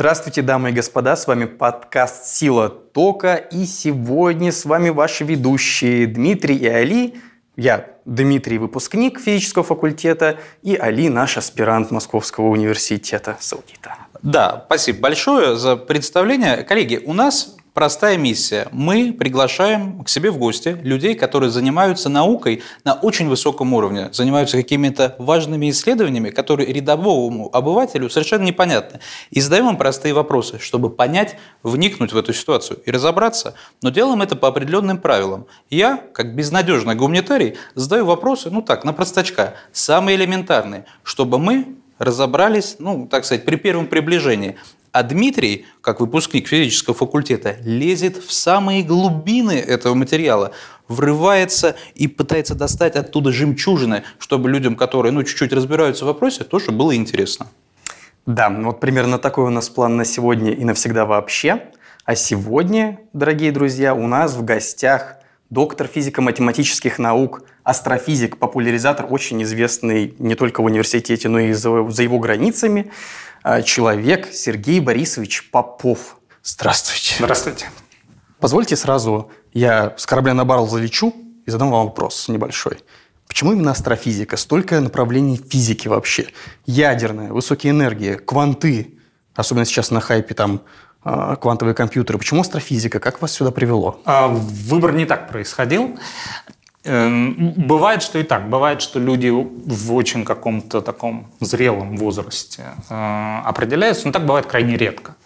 Здравствуйте, дамы и господа, с вами подкаст «Сила тока», и сегодня с вами ваши ведущие Дмитрий и Али. Я Дмитрий, выпускник физического факультета, и Али, наш аспирант Московского университета Саудита. Да, спасибо большое за представление. Коллеги, у нас Простая миссия. Мы приглашаем к себе в гости людей, которые занимаются наукой на очень высоком уровне, занимаются какими-то важными исследованиями, которые рядовому обывателю совершенно непонятны. И задаем им простые вопросы, чтобы понять, вникнуть в эту ситуацию и разобраться. Но делаем это по определенным правилам. Я, как безнадежный гуманитарий, задаю вопросы, ну так, на простачка, самые элементарные, чтобы мы разобрались, ну, так сказать, при первом приближении. А Дмитрий, как выпускник физического факультета, лезет в самые глубины этого материала, врывается и пытается достать оттуда жемчужины, чтобы людям, которые ну, чуть-чуть разбираются в вопросе, тоже было интересно. Да, вот примерно такой у нас план на сегодня и навсегда вообще. А сегодня, дорогие друзья, у нас в гостях доктор физико-математических наук, астрофизик, популяризатор, очень известный не только в университете, но и за, за его границами – человек Сергей Борисович Попов. Здравствуйте. Здравствуйте. Позвольте сразу, я с корабля на баррел залечу и задам вам вопрос небольшой. Почему именно астрофизика? Столько направлений физики вообще. Ядерная, высокие энергии, кванты, особенно сейчас на хайпе там а, квантовые компьютеры. Почему астрофизика? Как вас сюда привело? А, выбор не так происходил. Эм, бывает, что и так. Бывает, что люди в очень каком-то таком зрелом возрасте э, определяются, но так бывает крайне редко.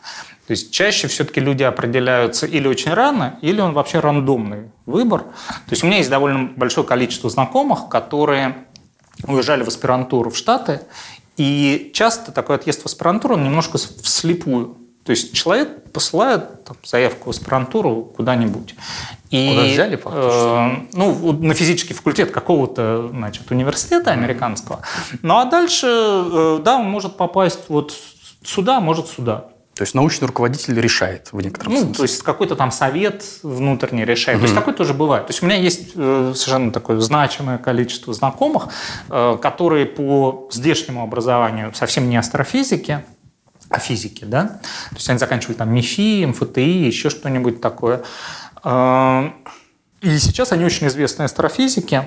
То есть чаще все-таки люди определяются или очень рано, или он вообще рандомный выбор. То есть у меня есть довольно большое количество знакомых, которые уезжали в аспирантуру в Штаты, и часто такой отъезд в аспирантуру он немножко вслепую. То есть человек посылает там, заявку в аспирантуру куда-нибудь. И, Куда взяли? Э, ну, на физический факультет какого-то значит, университета американского. Ну, а дальше, э, да, он может попасть вот сюда, может сюда. То есть научный руководитель решает в некотором ну, смысле. То есть какой-то там совет внутренний решает. Угу. То есть такое тоже бывает. То есть у меня есть э, совершенно такое значимое количество знакомых, э, которые по здешнему образованию совсем не астрофизики, о физике, да, то есть они заканчивали там МИФИ, МФТИ, еще что-нибудь такое. А, и сейчас они очень известные астрофизики,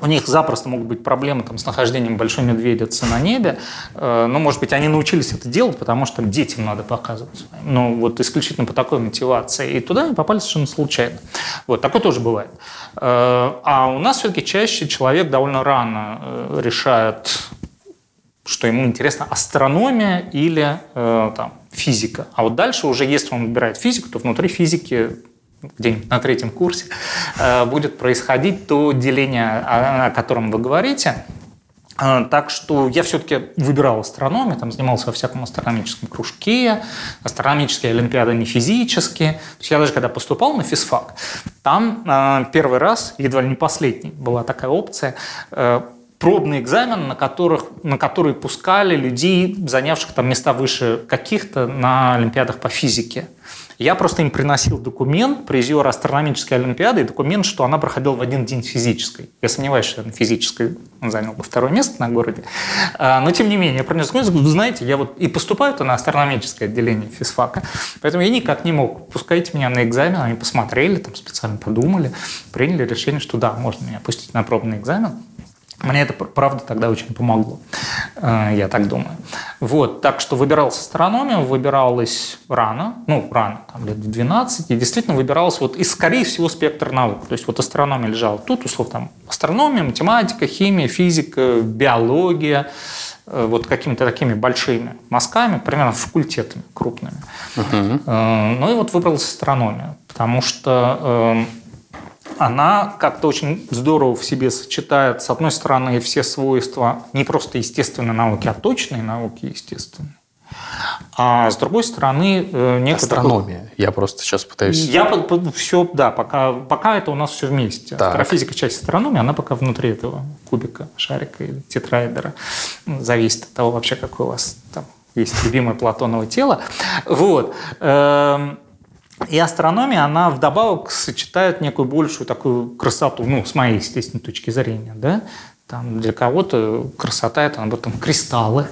у них запросто могут быть проблемы там, с нахождением большой медведицы на небе. А, но, может быть, они научились это делать, потому что детям надо показывать. Ну, вот исключительно по такой мотивации. И туда они попали совершенно случайно. Вот, такое тоже бывает. А, а у нас все-таки чаще человек довольно рано э, решает что ему интересна астрономия или э, там, физика. А вот дальше уже, если он выбирает физику, то внутри физики где-нибудь на третьем курсе э, будет происходить то деление, о, о котором вы говорите. Э, так что я все-таки выбирал астрономию, там занимался во всяком астрономическом кружке, астрономические олимпиады не физические. То есть я даже когда поступал на физфак, там э, первый раз, едва ли не последний, была такая опция э, пробный экзамен, на, которых, на который пускали людей, занявших там места выше каких-то на олимпиадах по физике. Я просто им приносил документ призера астрономической олимпиады и документ, что она проходила в один день физической. Я сомневаюсь, что на физической он занял бы второе место на городе. А, но тем не менее, я принес документ, вы знаете, я вот и поступаю-то на астрономическое отделение физфака, поэтому я никак не мог. Пускайте меня на экзамен, они посмотрели, там специально подумали, приняли решение, что да, можно меня пустить на пробный экзамен. Мне это, правда, тогда очень помогло, э, я так думаю. Вот, так что выбиралась астрономия, выбиралась рано, ну, рано, там, лет в 12, и действительно выбиралась вот из, скорее всего, спектр наук. То есть вот астрономия лежала тут, условно, там, астрономия, математика, химия, физика, биология, э, вот какими-то такими большими мазками, примерно факультетами крупными. Uh-huh. Ну и вот выбралась астрономия, потому что она как-то очень здорово в себе сочетает, с одной стороны, все свойства не просто естественной науки, а точной науки естественной. А с другой стороны, э, некоторые... Астрономия. Такой... Я просто сейчас пытаюсь... Я все, да, пока, пока это у нас все вместе. Так. Астрофизика, часть астрономии, она пока внутри этого кубика, шарика или тетраэдера. Зависит от того вообще, какое у вас там есть любимое Платоново тело. Вот. И астрономия, она вдобавок сочетает некую большую такую красоту, ну, с моей, естественной точки зрения, да. Там для кого-то красота – это, об этом кристаллы,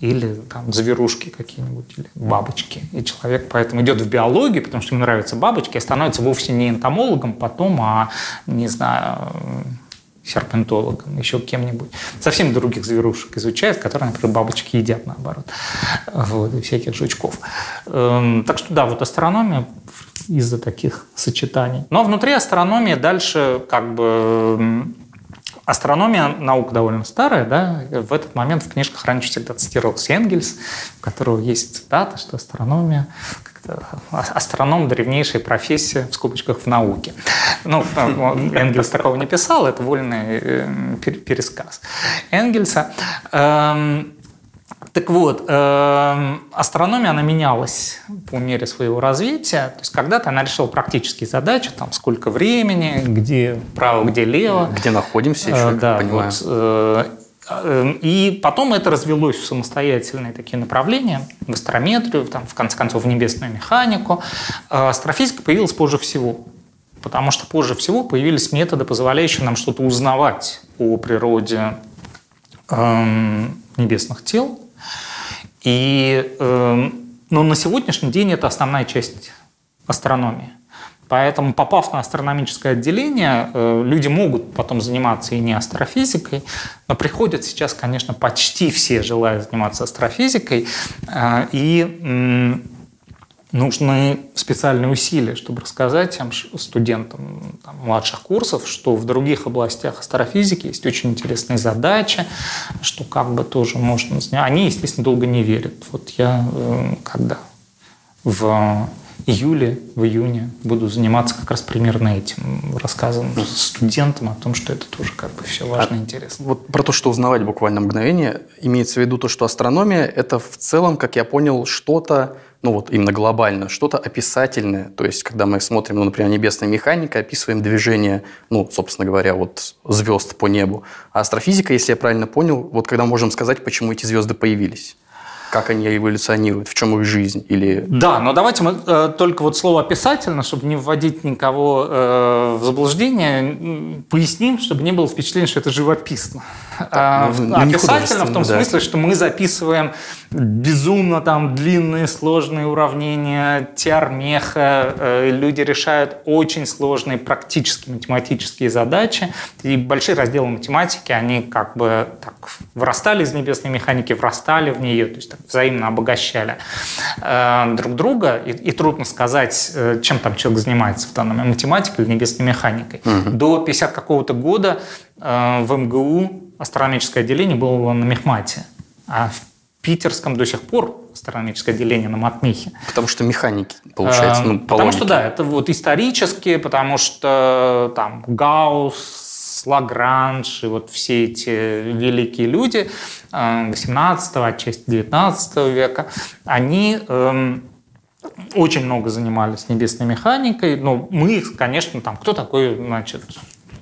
или там зверушки какие-нибудь, или бабочки. И человек поэтому идет в биологию, потому что ему нравятся бабочки, и становится вовсе не энтомологом потом, а, не знаю, серпентологом, еще кем-нибудь. Совсем других зверушек изучает, которые, например, бабочки едят, наоборот. Вот, и всяких жучков. Эм, так что да, вот астрономия из-за таких сочетаний. Но внутри астрономии дальше как бы Астрономия наука довольно старая, да, в этот момент в книжках раньше всегда цитировался Энгельс, у которого есть цитата, что астрономия астроном – древнейшая профессия, в скобочках, в науке. Ну, Энгельс такого не писал, это вольный э, пересказ Энгельса. Эм, так вот, э, астрономия, она менялась по мере своего развития. То есть когда-то она решила практические задачи, там, сколько времени, где право, где лево. Где находимся еще, э, да, понимаю. Вот, э, э, и потом это развелось в самостоятельные такие направления, в астрометрию, там, в конце концов, в небесную механику. Э, астрофизика появилась позже всего, потому что позже всего появились методы, позволяющие нам что-то узнавать о природе эм, небесных тел, и, э, но на сегодняшний день это основная часть астрономии. Поэтому, попав на астрономическое отделение, э, люди могут потом заниматься и не астрофизикой, но приходят сейчас, конечно, почти все желая заниматься астрофизикой. Э, и нужны специальные усилия, чтобы рассказать тем студентам там, младших курсов, что в других областях астрофизики есть очень интересные задачи, что как бы тоже можно... Они, естественно, долго не верят. Вот я э, когда в июле, в июне буду заниматься как раз примерно этим, рассказом студентам о том, что это тоже как бы все важно и интересно. Вот про то, что узнавать буквально мгновение, имеется в виду то, что астрономия – это в целом, как я понял, что-то, ну вот именно глобально, что-то описательное. То есть, когда мы смотрим, ну, например, небесная механика, описываем движение, ну, собственно говоря, вот звезд по небу. А астрофизика, если я правильно понял, вот когда можем сказать, почему эти звезды появились как они эволюционируют, в чем их жизнь? Или... Да, но давайте мы э, только вот слово «описательно», чтобы не вводить никого э, в заблуждение, поясним, чтобы не было впечатления, что это живописно. Так, ну, а, описательно в том да. смысле, что мы записываем безумно там длинные сложные уравнения, теормеха, э, люди решают очень сложные практические математические задачи, и большие разделы математики, они как бы так вырастали из небесной механики, врастали в нее, то есть так, взаимно обогащали э, друг друга, и, и трудно сказать, э, чем там человек занимается в данном математикой или небесной механикой. Угу. До 50 какого-то года в МГУ астрономическое отделение было на Мехмате, а в Питерском до сих пор астрономическое отделение на Матмихе. Потому что механики, получается, ну, Потому что, да, это вот исторически, потому что там Гаусс, Лагранж и вот все эти великие люди 18 э, отчасти 19 века, они эм, очень много занимались небесной механикой, но мы, конечно, там, кто такой, значит,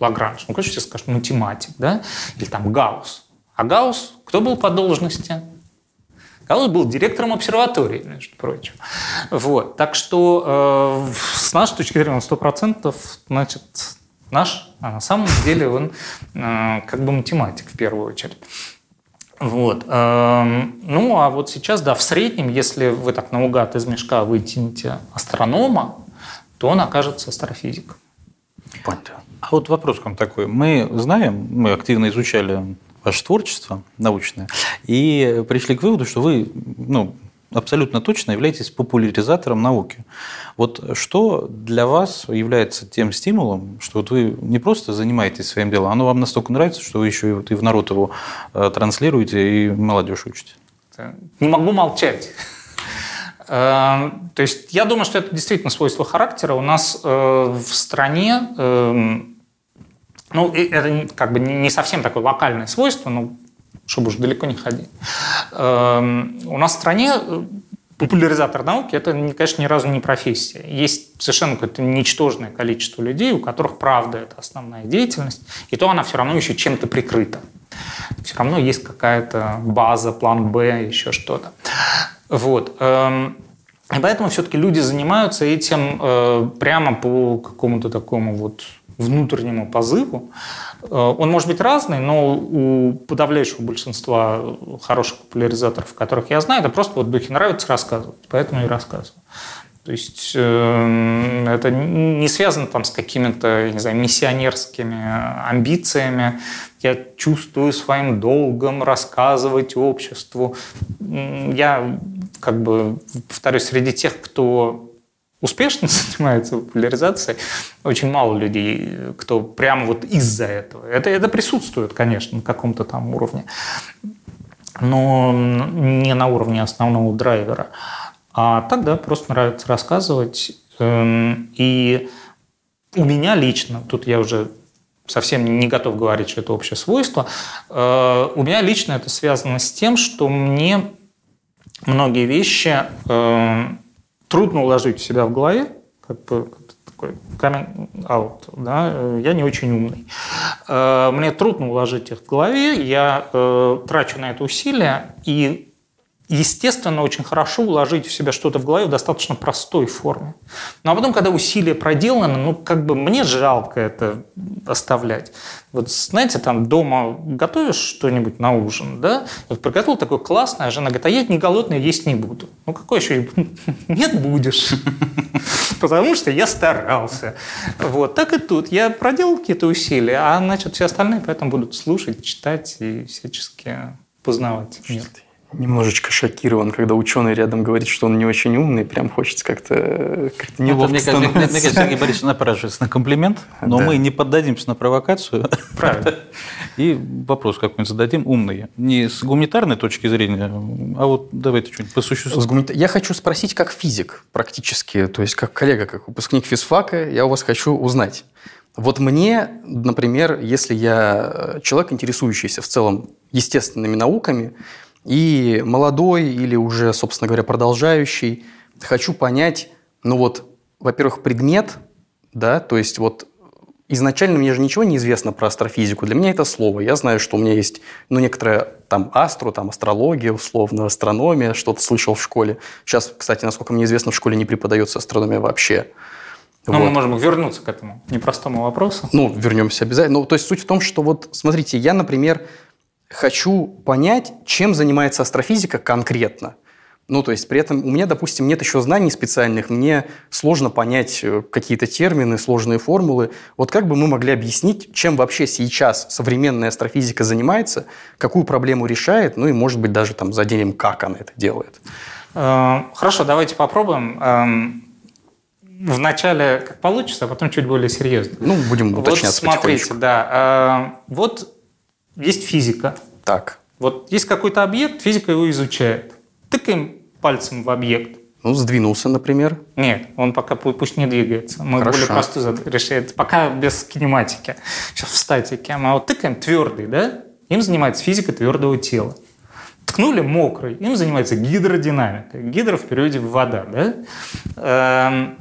Лагранж? Ну, конечно, все скажут математик, да, или там Гаусс. А Гаусс кто был по должности? Гаусс был директором обсерватории, между прочим. Вот. Так что э, с нашей точки зрения он 100% значит, наш, а на самом деле он э, как бы математик в первую очередь. Вот. Эм, ну, а вот сейчас, да, в среднем, если вы так наугад из мешка вытянете астронома, то он окажется астрофизиком. Понятно. А вот вопрос к вам такой. Мы знаем, мы активно изучали ваше творчество научное и пришли к выводу, что вы ну, абсолютно точно являетесь популяризатором науки. Вот что для вас является тем стимулом, что вот вы не просто занимаетесь своим делом, оно вам настолько нравится, что вы еще и, в народ его э, транслируете и молодежь учите? Не могу молчать. Э, то есть я думаю, что это действительно свойство характера. У нас э, в стране эм, ну, это как бы не совсем такое локальное свойство, но чтобы уж далеко не ходить. Эм, у нас в стране э, популяризатор науки – это, конечно, ни разу не профессия. Есть совершенно какое-то ничтожное количество людей, у которых, правда, это основная деятельность, и то она все равно еще чем-то прикрыта. Все равно есть какая-то база, план «Б», еще что-то. Вот. Эм, И поэтому все-таки люди занимаются этим э, прямо по какому-то такому вот внутреннему позыву. Э, он может быть разный, но у подавляющего большинства хороших популяризаторов, которых я знаю, это просто вот духе нравится рассказывать, поэтому и рассказываю. То есть э, это не связано там с какими-то, не знаю, миссионерскими амбициями. Я чувствую своим долгом рассказывать обществу. Я, как бы, повторюсь, среди тех, кто успешно занимается популяризацией, очень мало людей, кто прямо вот из-за этого. Это, это присутствует, конечно, на каком-то там уровне, но не на уровне основного драйвера. А так, да, просто нравится рассказывать. Эм, и у меня лично, тут я уже совсем не готов говорить, что это общее свойство, э, у меня лично это связано с тем, что мне многие вещи эм, трудно уложить в себя в голове, как бы такой coming out, да, я не очень умный. Э, мне трудно уложить их в голове, я э, трачу на это усилия, и естественно, очень хорошо уложить в себя что-то в голове в достаточно простой форме. Ну а потом, когда усилия проделаны, ну как бы мне жалко это оставлять. Вот знаете, там дома готовишь что-нибудь на ужин, да? Вот приготовил такое классное, а жена говорит, а я не голодная, есть не буду. Ну какой еще? Нет, будешь. Потому что я старался. Вот, так и тут. Я проделал какие-то усилия, а значит все остальные поэтому будут слушать, читать и всячески познавать мир немножечко шокирован, когда ученый рядом говорит, что он не очень умный, прям хочется как-то как неловко мне, мне, мне, мне кажется, Сергей Борисович напрашивается на комплимент, но да. мы не поддадимся на провокацию. Правильно. И вопрос какой-нибудь зададим умный. Не с гуманитарной точки зрения, а вот давайте что-нибудь по существу. Я хочу спросить как физик практически, то есть как коллега, как выпускник физфака, я у вас хочу узнать. Вот мне, например, если я человек, интересующийся в целом естественными науками, и молодой или уже, собственно говоря, продолжающий, хочу понять, ну вот, во-первых, предмет, да, то есть вот изначально мне же ничего не известно про астрофизику. Для меня это слово. Я знаю, что у меня есть, ну, некоторая там астру, там астрология, условно, астрономия, что-то слышал в школе. Сейчас, кстати, насколько мне известно, в школе не преподается астрономия вообще. Но вот. мы можем вернуться к этому непростому вопросу. Ну, вернемся обязательно. Ну, то есть суть в том, что вот, смотрите, я, например, хочу понять, чем занимается астрофизика конкретно. Ну, то есть при этом у меня, допустим, нет еще знаний специальных, мне сложно понять э, какие-то термины, сложные формулы. Вот как бы мы могли объяснить, чем вообще сейчас современная астрофизика занимается, какую проблему решает, ну и, может быть, даже там заденем, как она это делает. Э, хорошо, давайте попробуем. Эм, вначале как получится, а потом чуть более серьезно. Ну, будем уточняться Вот смотрите, да. Э, вот есть физика. Так. Вот есть какой-то объект, физика его изучает. Тыкаем пальцем в объект. Ну, сдвинулся, например. Нет, он пока пусть не двигается. Мы Хорошо. более простую решаем. Пока без кинематики. Сейчас в статике. Мы вот тыкаем твердый, да? Им занимается физика твердого тела. Ткнули мокрый, им занимается гидродинамика. Гидро в периоде вода, да? Эм,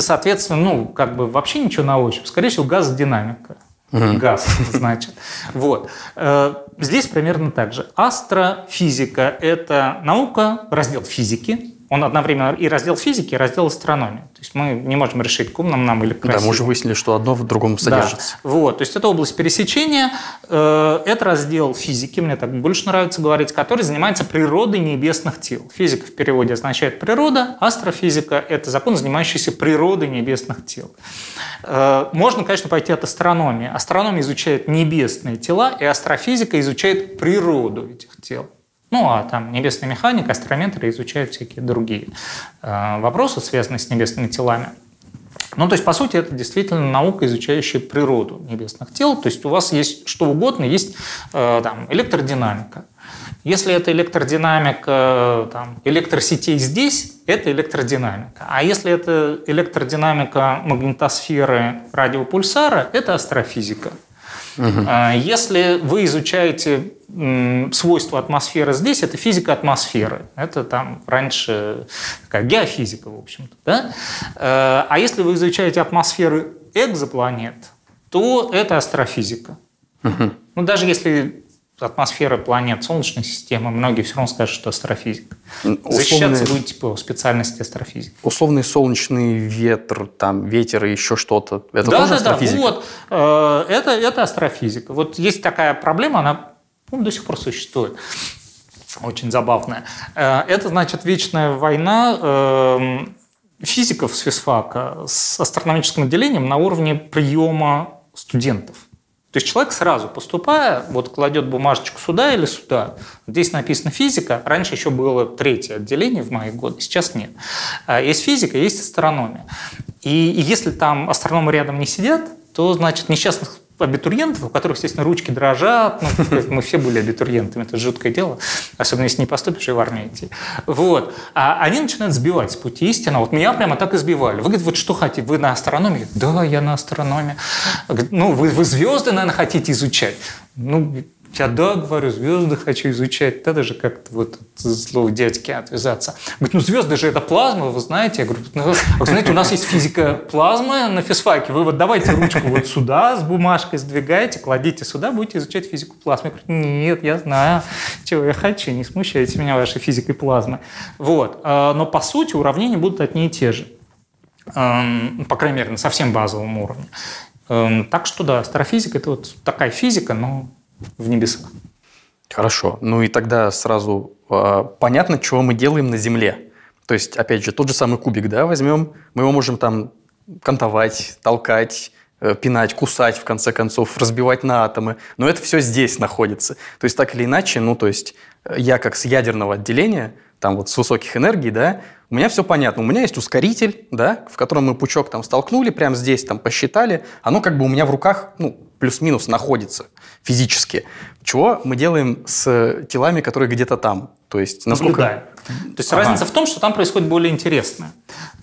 соответственно, ну, как бы вообще ничего на ощупь. Скорее всего, газодинамика угу. газ, значит. Вот. Э, здесь примерно так же. Астрофизика – это наука, раздел физики, он одновременно и раздел физики, и раздел астрономии. То есть мы не можем решить, к умным нам или красивым. Да, мы уже выяснили, что одно в другом содержится. Да. Вот, то есть это область пересечения. Э, это раздел физики, мне так больше нравится говорить, который занимается природой небесных тел. Физика в переводе означает природа, астрофизика – это закон, занимающийся природой небесных тел. Э, можно, конечно, пойти от астрономии. Астрономия изучает небесные тела, и астрофизика изучает природу этих тел. Ну, а там небесная механика, астрометры изучают всякие другие э, вопросы, связанные с небесными телами. Ну, то есть, по сути, это действительно наука, изучающая природу небесных тел. То есть, у вас есть что угодно, есть э, там, электродинамика. Если это электродинамика там, электросетей здесь, это электродинамика. А если это электродинамика магнитосферы радиопульсара, это астрофизика. Угу. Если вы изучаете свойства атмосферы здесь, это физика атмосферы. Это там раньше такая геофизика, в общем-то. Да? Э, а если вы изучаете атмосферы экзопланет, то это астрофизика. Угу. Ну, даже если атмосферы планет Солнечной системы, многие все равно скажут, что астрофизика. Условный, Защищаться будете по специальности астрофизики. Условный солнечный ветр, там, ветер и еще что-то. Это да, тоже да, астрофизика? Да, вот. Э, это, это астрофизика. Вот есть такая проблема, она ну, до сих пор существует. Очень забавная. Э, это значит вечная война эм, физиков с физфака с астрономическим отделением на уровне приема студентов. То есть человек сразу поступая, вот кладет бумажечку сюда или сюда. Здесь написано физика. Раньше еще было третье отделение в мои годы, сейчас нет. А есть физика, есть астрономия. И, и если там астрономы рядом не сидят, то значит несчастных абитуриентов, у которых, естественно, ручки дрожат. Ну, мы все были абитуриентами, это жуткое дело. Особенно, если не поступишь и в армию идти. Вот. А они начинают сбивать с пути истины. Вот меня прямо так и сбивали. Вы говорите, вот что хотите? Вы на астрономии? Да, я на астрономии. Ну, вы, вы звезды, наверное, хотите изучать. Ну, я да, говорю, звезды хочу изучать. Да, даже как-то вот слово дядьки отвязаться. Говорит, ну звезды же это плазма, вы знаете. Я говорю, ну, вы знаете, у нас есть физика плазмы на физфаке. Вы вот давайте ручку вот сюда с бумажкой сдвигаете, кладите сюда, будете изучать физику плазмы. Я говорю, нет, я знаю, чего я хочу, не смущайте меня вашей физикой плазмы. Вот. А, но по сути уравнения будут одни и те же. По крайней мере, на совсем базовом уровне. Так что да, астрофизика – это вот такая физика, но в небесах. Хорошо. Ну и тогда сразу э, понятно, чего мы делаем на Земле. То есть, опять же, тот же самый кубик, да, возьмем, мы его можем там кантовать, толкать, э, пинать, кусать, в конце концов, разбивать на атомы. Но это все здесь находится. То есть, так или иначе, ну, то есть, я как с ядерного отделения, там вот с высоких энергий, да, у меня все понятно. У меня есть ускоритель, да, в котором мы пучок там столкнули, прямо здесь там посчитали. Оно как бы у меня в руках, ну, плюс-минус находится физически. Чего мы делаем с телами, которые где-то там? То есть, насколько... Наблюдаем. То есть ага. разница в том, что там происходит более интересное.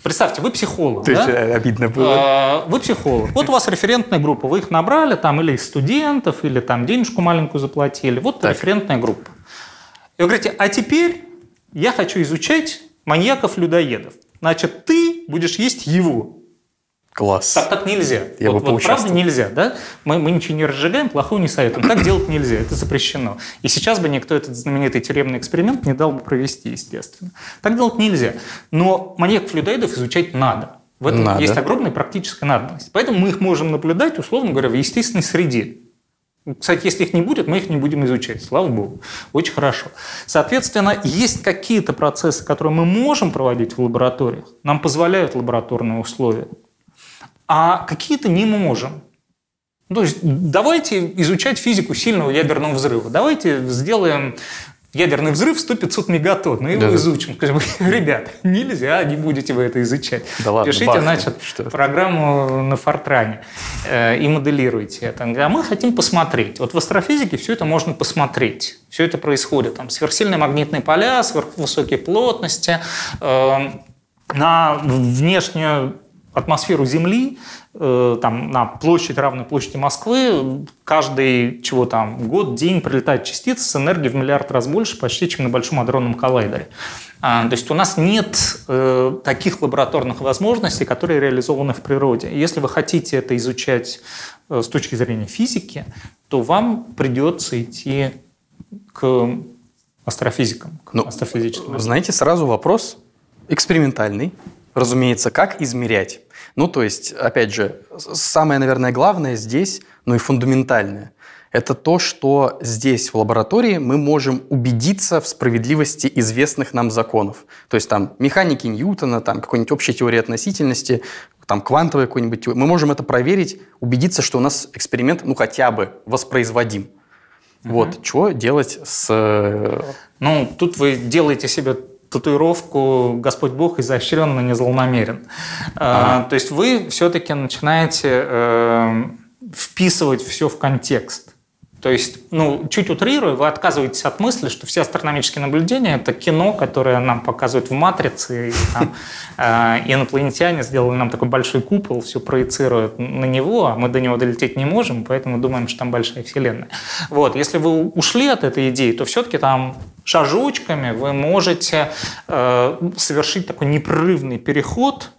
Представьте, вы психолог. То да? есть обидно было. А, вы психолог. Вот у вас референтная группа. Вы их набрали там или из студентов, или там денежку маленькую заплатили. Вот так. референтная группа. И вы говорите, а теперь я хочу изучать маньяков-людоедов. Значит, ты будешь есть его. Класс. Так, так нельзя. Я вот, бы вот правда нельзя, да? Мы, мы ничего не разжигаем, плохого не советуем. Так делать нельзя, это запрещено. И сейчас бы никто этот знаменитый тюремный эксперимент не дал бы провести, естественно. Так делать нельзя. Но маньяков-людоедов изучать надо. В этом надо. есть огромная практическая надобность. Поэтому мы их можем наблюдать, условно говоря, в естественной среде. Кстати, если их не будет, мы их не будем изучать. Слава богу. Очень хорошо. Соответственно, есть какие-то процессы, которые мы можем проводить в лабораториях. Нам позволяют лабораторные условия а какие-то не можем. То есть давайте изучать физику сильного ядерного взрыва. Давайте сделаем ядерный взрыв 100-500 мегатонн, его да. изучим. Скажем, ребят, нельзя, не будете вы это изучать. Да ладно, Пишите, бахнем, значит, что? программу на Фортране э, и моделируйте это. А мы хотим посмотреть. Вот в астрофизике все это можно посмотреть. Все это происходит. Там сверхсильные магнитные поля, сверхвысокие плотности, э, на внешнюю атмосферу Земли, э, там, на площадь, равной площади Москвы, каждый чего там, год, день прилетает частица с энергией в миллиард раз больше почти, чем на Большом адронном коллайдере. А, то есть у нас нет э, таких лабораторных возможностей, которые реализованы в природе. Если вы хотите это изучать э, с точки зрения физики, то вам придется идти к астрофизикам, к ну, астрофизическим. Знаете, сразу вопрос экспериментальный разумеется, как измерять. Ну, то есть, опять же, самое, наверное, главное здесь, ну и фундаментальное, это то, что здесь, в лаборатории, мы можем убедиться в справедливости известных нам законов. То есть там механики Ньютона, там какой-нибудь общей теории относительности, там квантовой какой-нибудь теории. Мы можем это проверить, убедиться, что у нас эксперимент, ну, хотя бы воспроизводим. Угу. Вот, что делать с... Э, ну, тут вы делаете себе татуировку «Господь Бог изощренно не злонамерен». А, ага. То есть вы все-таки начинаете э, вписывать все в контекст. То есть, ну, чуть утрируя, вы отказываетесь от мысли, что все астрономические наблюдения – это кино, которое нам показывают в «Матрице», и там, э, инопланетяне сделали нам такой большой купол, все проецируют на него, а мы до него долететь не можем, поэтому думаем, что там большая вселенная. Вот, если вы ушли от этой идеи, то все-таки там шажочками вы можете э, совершить такой непрерывный переход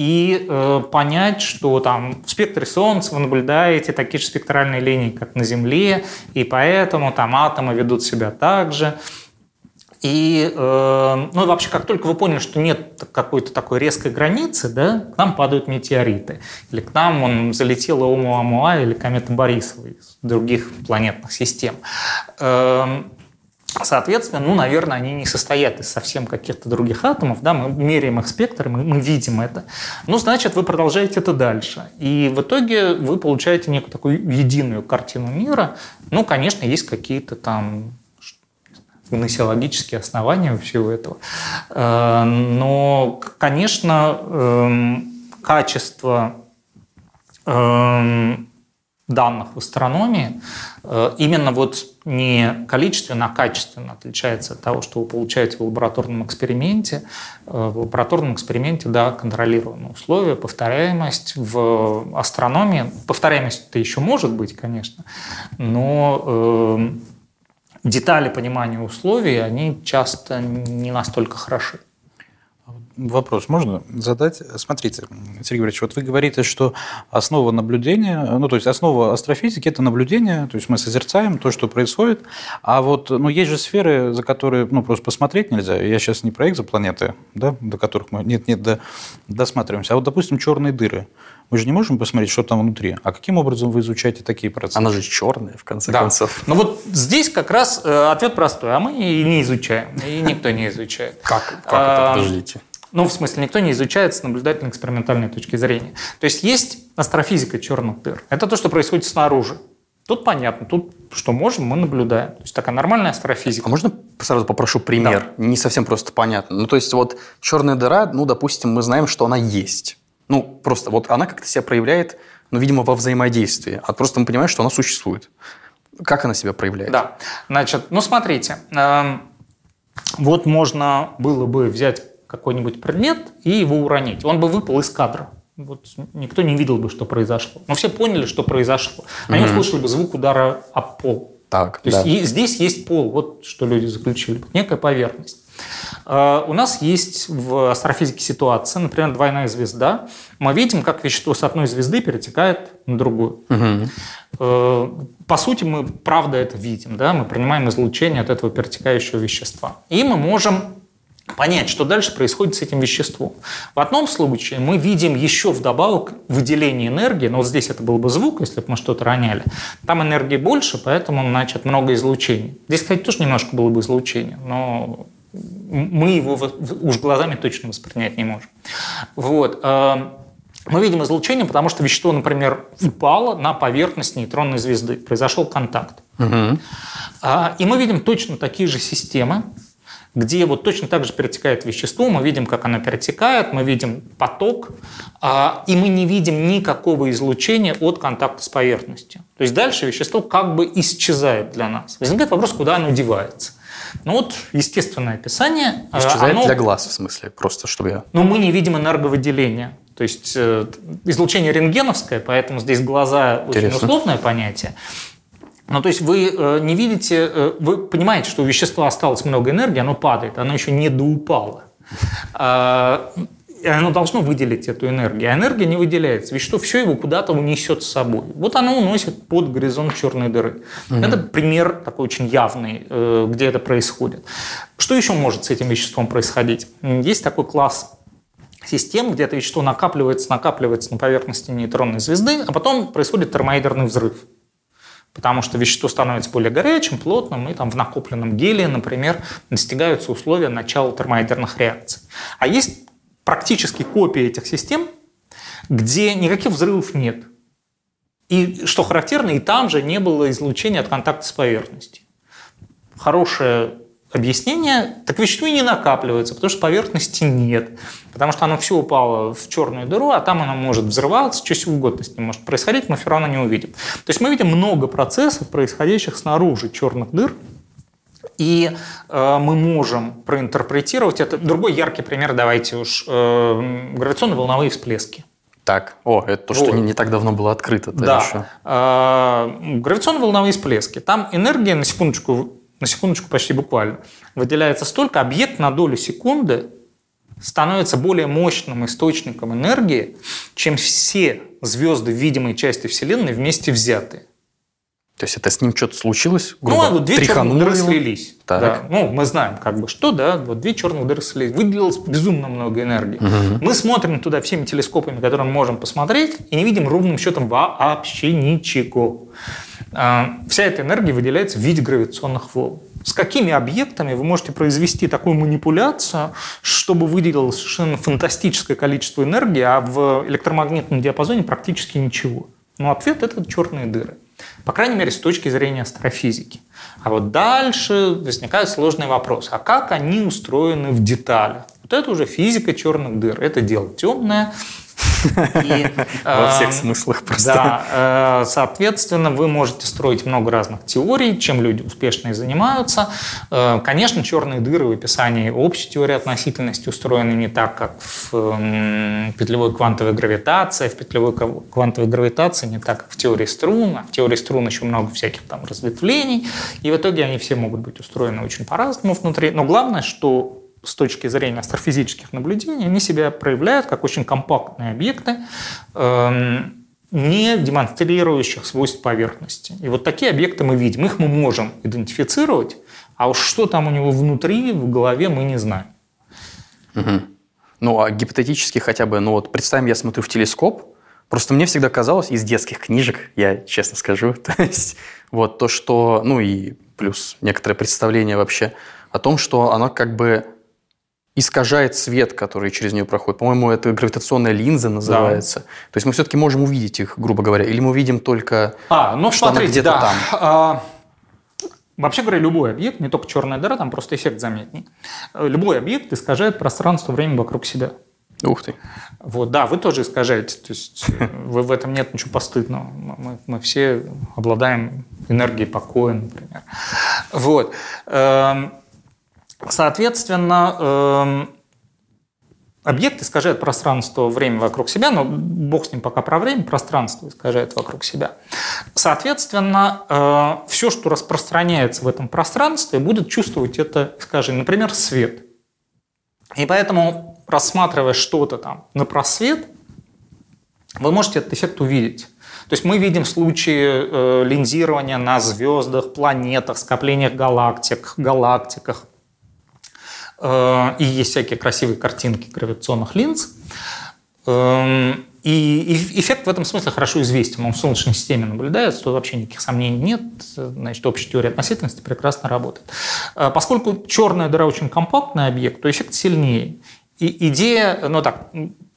и э, понять, что там в спектре Солнца вы наблюдаете такие же спектральные линии, как на Земле, и поэтому там атомы ведут себя так же. И, э, ну, вообще, как только вы поняли, что нет какой-то такой резкой границы, да, к нам падают метеориты. Или к нам он залетела Оumuamua или комета Борисова из других планетных систем. Э, Соответственно, ну, наверное, они не состоят из совсем каких-то других атомов, да, мы меряем их спектр, мы, видим это. Ну, значит, вы продолжаете это дальше. И в итоге вы получаете некую такую единую картину мира. Ну, конечно, есть какие-то там гносеологические основания всего этого. Э, но, конечно, эм, качество эм, данных в астрономии э, именно вот не количественно, а качественно отличается от того, что вы получаете в лабораторном эксперименте. Э, в лабораторном эксперименте, да, контролируемые условия, повторяемость. В астрономии повторяемость-то еще может быть, конечно, но эм, детали понимания условий, они часто не настолько хороши. Вопрос можно задать? Смотрите, Сергей Григорьевич, вот вы говорите, что основа наблюдения, ну, то есть основа астрофизики – это наблюдение, то есть мы созерцаем то, что происходит, а вот, ну, есть же сферы, за которые, ну, просто посмотреть нельзя. Я сейчас не про экзопланеты, да, до которых мы нет-нет до, досматриваемся, а вот, допустим, черные дыры. Мы же не можем посмотреть, что там внутри. А каким образом вы изучаете такие процессы? Она же черная, в конце да. концов. Ну вот здесь как раз э, ответ простой. А мы и не изучаем. И никто не изучает. Как, как это? Подождите. Ну, в смысле, никто не изучает с наблюдательно-экспериментальной точки зрения. То есть есть астрофизика черных дыр. Это то, что происходит снаружи. Тут понятно, тут что можем, мы наблюдаем. То есть такая нормальная астрофизика. А можно сразу попрошу пример? Да. Не совсем просто понятно. Ну, то есть вот черная дыра, ну, допустим, мы знаем, что она есть. Ну, просто вот она как-то себя проявляет, ну, видимо, во взаимодействии. А просто мы понимаем, что она существует. Как она себя проявляет? Да. Значит, ну, смотрите. Э, вот можно было бы взять какой-нибудь предмет и его уронить. Он бы выпал из кадра. Вот никто не видел бы, что произошло. Но все поняли, что произошло. Они mm-hmm. услышали бы звук удара об пол. Так, То да. есть здесь есть пол, вот что люди заключили, некая поверхность. Uh, у нас есть в астрофизике ситуация, например, двойная звезда. Мы видим, как вещество с одной звезды перетекает на другую. Угу. По сути, мы правда это видим, да? мы принимаем излучение от этого перетекающего вещества. И мы можем понять, что дальше происходит с этим веществом. В одном случае мы видим еще вдобавок выделение энергии, но вот здесь это был бы звук, если бы мы что-то роняли. Там энергии больше, поэтому, значит, много излучений. Здесь, кстати, тоже немножко было бы излучение, но мы его уж глазами точно воспринять не можем. Вот. Э, мы видим излучение, потому что вещество, например, упало на поверхность нейтронной звезды, произошел контакт. Угу. И мы видим точно такие же системы, где вот точно так же перетекает вещество, мы видим, как оно перетекает, мы видим поток, а, и мы не видим никакого излучения от контакта с поверхностью. То есть дальше вещество как бы исчезает для нас. Возникает вопрос, куда оно девается. Ну вот естественное описание. А, исчезает оно... для глаз, в смысле, просто чтобы я... Но мы не видим энерговыделения. То есть э, излучение рентгеновское, поэтому здесь глаза Интересно. очень условное понятие. Ну, то есть вы э, не видите, э, вы понимаете, что у вещества осталось много энергии, оно падает, оно еще не доупало. А, оно должно выделить эту энергию. А энергия не выделяется. Вещество все его куда-то унесет с собой. Вот оно уносит под горизонт черной дыры. Угу. Это пример такой очень явный, э, где это происходит. Что еще может с этим веществом происходить? Есть такой класс систем, где это вещество накапливается, накапливается на поверхности нейтронной звезды, а потом происходит термоядерный взрыв потому что вещество становится более горячим, плотным, и там в накопленном гелии, например, достигаются условия начала термоядерных реакций. А есть практически копии этих систем, где никаких взрывов нет. И, что характерно, и там же не было излучения от контакта с поверхностью. Хорошая объяснение, так вещество и не накапливается, потому что поверхности нет. Потому что оно все упало в черную дыру, а там оно может взрываться, что угодно с ним может происходить, мы все равно не увидим. То есть мы видим много процессов, происходящих снаружи черных дыр, и э, мы можем проинтерпретировать это. Другой яркий пример, давайте уж, э, гравитационно-волновые всплески. Так, о, это то, что вот. не, не так давно было открыто. Да, еще. Э, гравитационно-волновые всплески. Там энергия, на секундочку, на секундочку почти буквально, выделяется столько, объект на долю секунды становится более мощным источником энергии, чем все звезды видимой части Вселенной вместе взятые. То есть это с ним что-то случилось? Грубо, ну, вот две черные дыры слились. Так. Да. Ну, мы знаем, как бы что, да, вот две черные дыры слились. Выделилось безумно много энергии. Угу. Мы смотрим туда всеми телескопами, которые мы можем посмотреть, и не видим ровным счетом вообще ничего. А, вся эта энергия выделяется в виде гравитационных волн. С какими объектами вы можете произвести такую манипуляцию, чтобы выделилось совершенно фантастическое количество энергии, а в электромагнитном диапазоне практически ничего? Ну, ответ – это черные дыры. По крайней мере, с точки зрения астрофизики. А вот дальше возникает сложный вопрос. А как они устроены в деталях? Вот это уже физика черных дыр. Это дело темное, и, Во всех смыслах просто. Да, э, соответственно, вы можете строить много разных теорий, чем люди успешно и занимаются. Э, конечно, черные дыры в описании общей теории относительности устроены не так, как в петлевой квантовой гравитации. В петлевой квантовой гравитации не так, как в теории струн. А в теории струн еще много всяких там разветвлений. И в итоге они все могут быть устроены очень по-разному внутри. Но главное, что с точки зрения астрофизических наблюдений, они себя проявляют как очень компактные объекты, эм, не демонстрирующих свойств поверхности. И вот такие объекты мы видим. Их мы можем идентифицировать, а уж что там у него внутри, в голове, мы не знаем. Угу. Ну, а гипотетически хотя бы, ну вот представим, я смотрю в телескоп, просто мне всегда казалось из детских книжек, я честно скажу, то есть вот то, что, ну и плюс некоторое представление вообще о том, что оно как бы искажает свет, который через нее проходит. По-моему, это гравитационная линза называется. Да. То есть мы все-таки можем увидеть их, грубо говоря, или мы видим только, а, ну, что смотрите, где-то да. там. А, вообще говоря, любой объект, не только черная дыра, там просто эффект заметней. Любой объект искажает пространство время вокруг себя. Ух ты. Вот, да, вы тоже искажаете. То есть вы, в этом нет ничего постыдного. Мы, мы все обладаем энергией покоя, например. Вот. Эм, Соответственно, эм, объект искажает пространство, время вокруг себя, но бог с ним пока про время, пространство искажает вокруг себя. Соответственно, э, все, что распространяется в этом пространстве, будет чувствовать это искажение. Например, свет. И поэтому, рассматривая что-то там на просвет, вы можете этот эффект увидеть. То есть мы видим случаи э, линзирования на звездах, планетах, скоплениях галактик, галактиках. Э, и есть всякие красивые картинки гравитационных линз. Эм, и эффект в этом смысле хорошо известен. Он в Солнечной системе наблюдается, тут вообще никаких сомнений нет. Значит, общая теория относительности прекрасно работает. Э, поскольку черная дыра очень компактный объект, то эффект сильнее. И идея, ну так,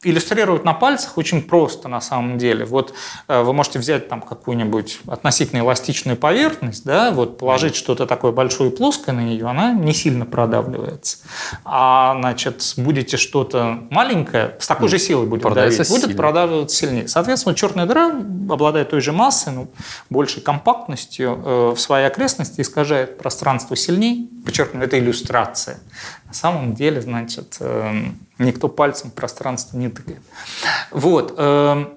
иллюстрировать на пальцах очень просто на самом деле. Вот э, вы можете взять там какую-нибудь относительно эластичную поверхность, да, вот положить что-то такое большое и плоское на нее, она не сильно продавливается. А, значит, будете что-то маленькое, с такой же силой будет давить, будет продавливаться сильнее. Соответственно, черная дыра обладает той же массой, ну, большей компактностью э, в своей окрестности, искажает пространство сильнее. Подчеркну, это иллюстрация. На самом деле, значит, эм, никто пальцем в пространство не тыкает. Вот. Эм,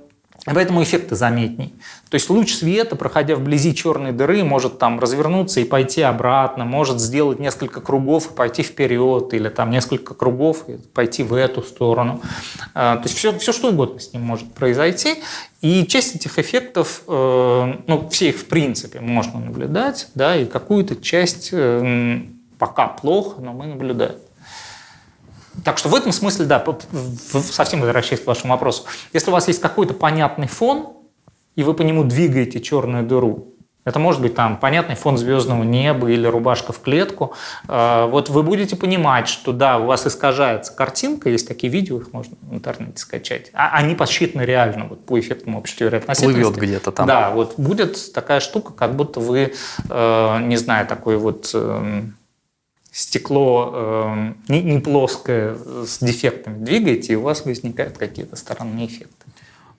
поэтому эффекты заметней. То есть луч света, проходя вблизи черной дыры, может там развернуться и пойти обратно, может сделать несколько кругов и пойти вперед, или там несколько кругов и пойти в эту сторону. Э, то есть все, все что угодно с ним может произойти. И часть этих эффектов, э, ну, все их в принципе можно наблюдать, да, и какую-то часть эм, пока плохо, но мы наблюдаем. Так что в этом смысле, да, совсем возвращаясь к вашему вопросу, если у вас есть какой-то понятный фон, и вы по нему двигаете черную дыру, это может быть там понятный фон звездного неба или рубашка в клетку. А, вот вы будете понимать, что да, у вас искажается картинка, есть такие видео, их можно в интернете скачать. А они посчитаны реально вот, по эффектам общей теории относительности. Плывет где-то там. Да, вот будет такая штука, как будто вы, э, не знаю, такой вот эм, стекло э, не, не плоское с дефектами двигаете, и у вас возникают какие-то странные эффекты.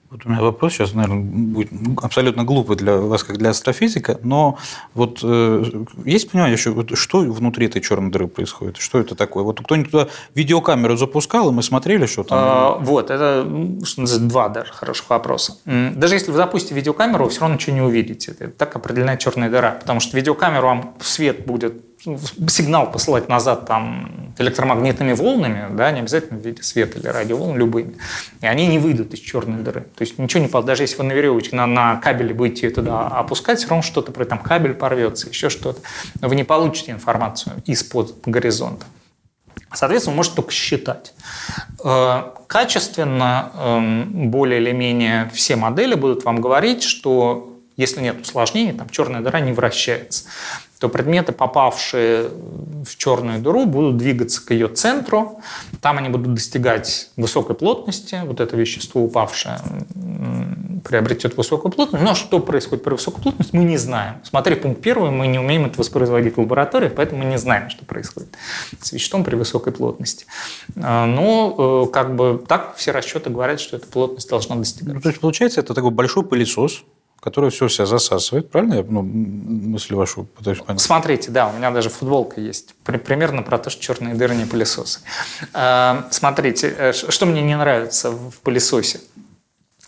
Вот у меня вопрос сейчас, наверное, будет абсолютно глупый для вас, как для астрофизика, но вот э, есть понимание еще, вот, что внутри этой черной дыры происходит? Что это такое? Вот кто-нибудь туда видеокамеру запускал, и мы смотрели, что там? А, вот, это что называется, два даже хороших вопроса. Даже если вы запустите видеокамеру, вы все равно ничего не увидите. Это так определенная черная дыра, потому что видеокамеру вам свет будет сигнал посылать назад там электромагнитными волнами, да, не обязательно в виде света или радиоволн, любыми, и они не выйдут из черной дыры. То есть ничего не даже если вы на веревочке, на, на кабеле будете туда опускать, все равно что-то, про там кабель порвется, еще что-то. Но вы не получите информацию из-под горизонта. Соответственно, можете только считать. Э, качественно, эм, более или менее, все модели будут вам говорить, что если нет усложнений, там черная дыра не вращается то предметы, попавшие в черную дыру, будут двигаться к ее центру. Там они будут достигать высокой плотности. Вот это вещество упавшее приобретет высокую плотность. Но что происходит при высокой плотности, мы не знаем. Смотри, пункт первый, мы не умеем это воспроизводить в лаборатории, поэтому мы не знаем, что происходит с веществом при высокой плотности. А, но э, как бы так все расчеты говорят, что эта плотность должна достигать. Ну, то есть, получается, это такой большой пылесос, который все себя засасывает, правильно? Я ну, мысль вашу пытаюсь понять. Смотрите, да, у меня даже футболка есть, примерно про то, что черные дыры не пылесосы. А, смотрите, э, что мне не нравится в пылесосе.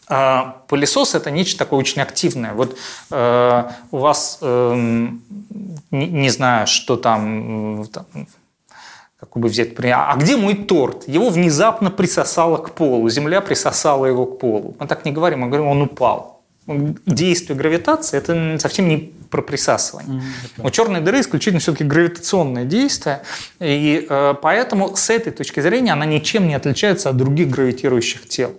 А, пылесос – это нечто такое очень активное. Вот э, у вас, эм, не, знаю, что там, там как бы взять пример. А где мой торт? Его внезапно присосало к полу, земля присосала его к полу. Мы так не говорим, мы говорим, он упал действие гравитации это совсем не про присасывание. Mm-hmm. У черной дыры исключительно все-таки гравитационное действие, и э, поэтому с этой точки зрения она ничем не отличается от других гравитирующих тел.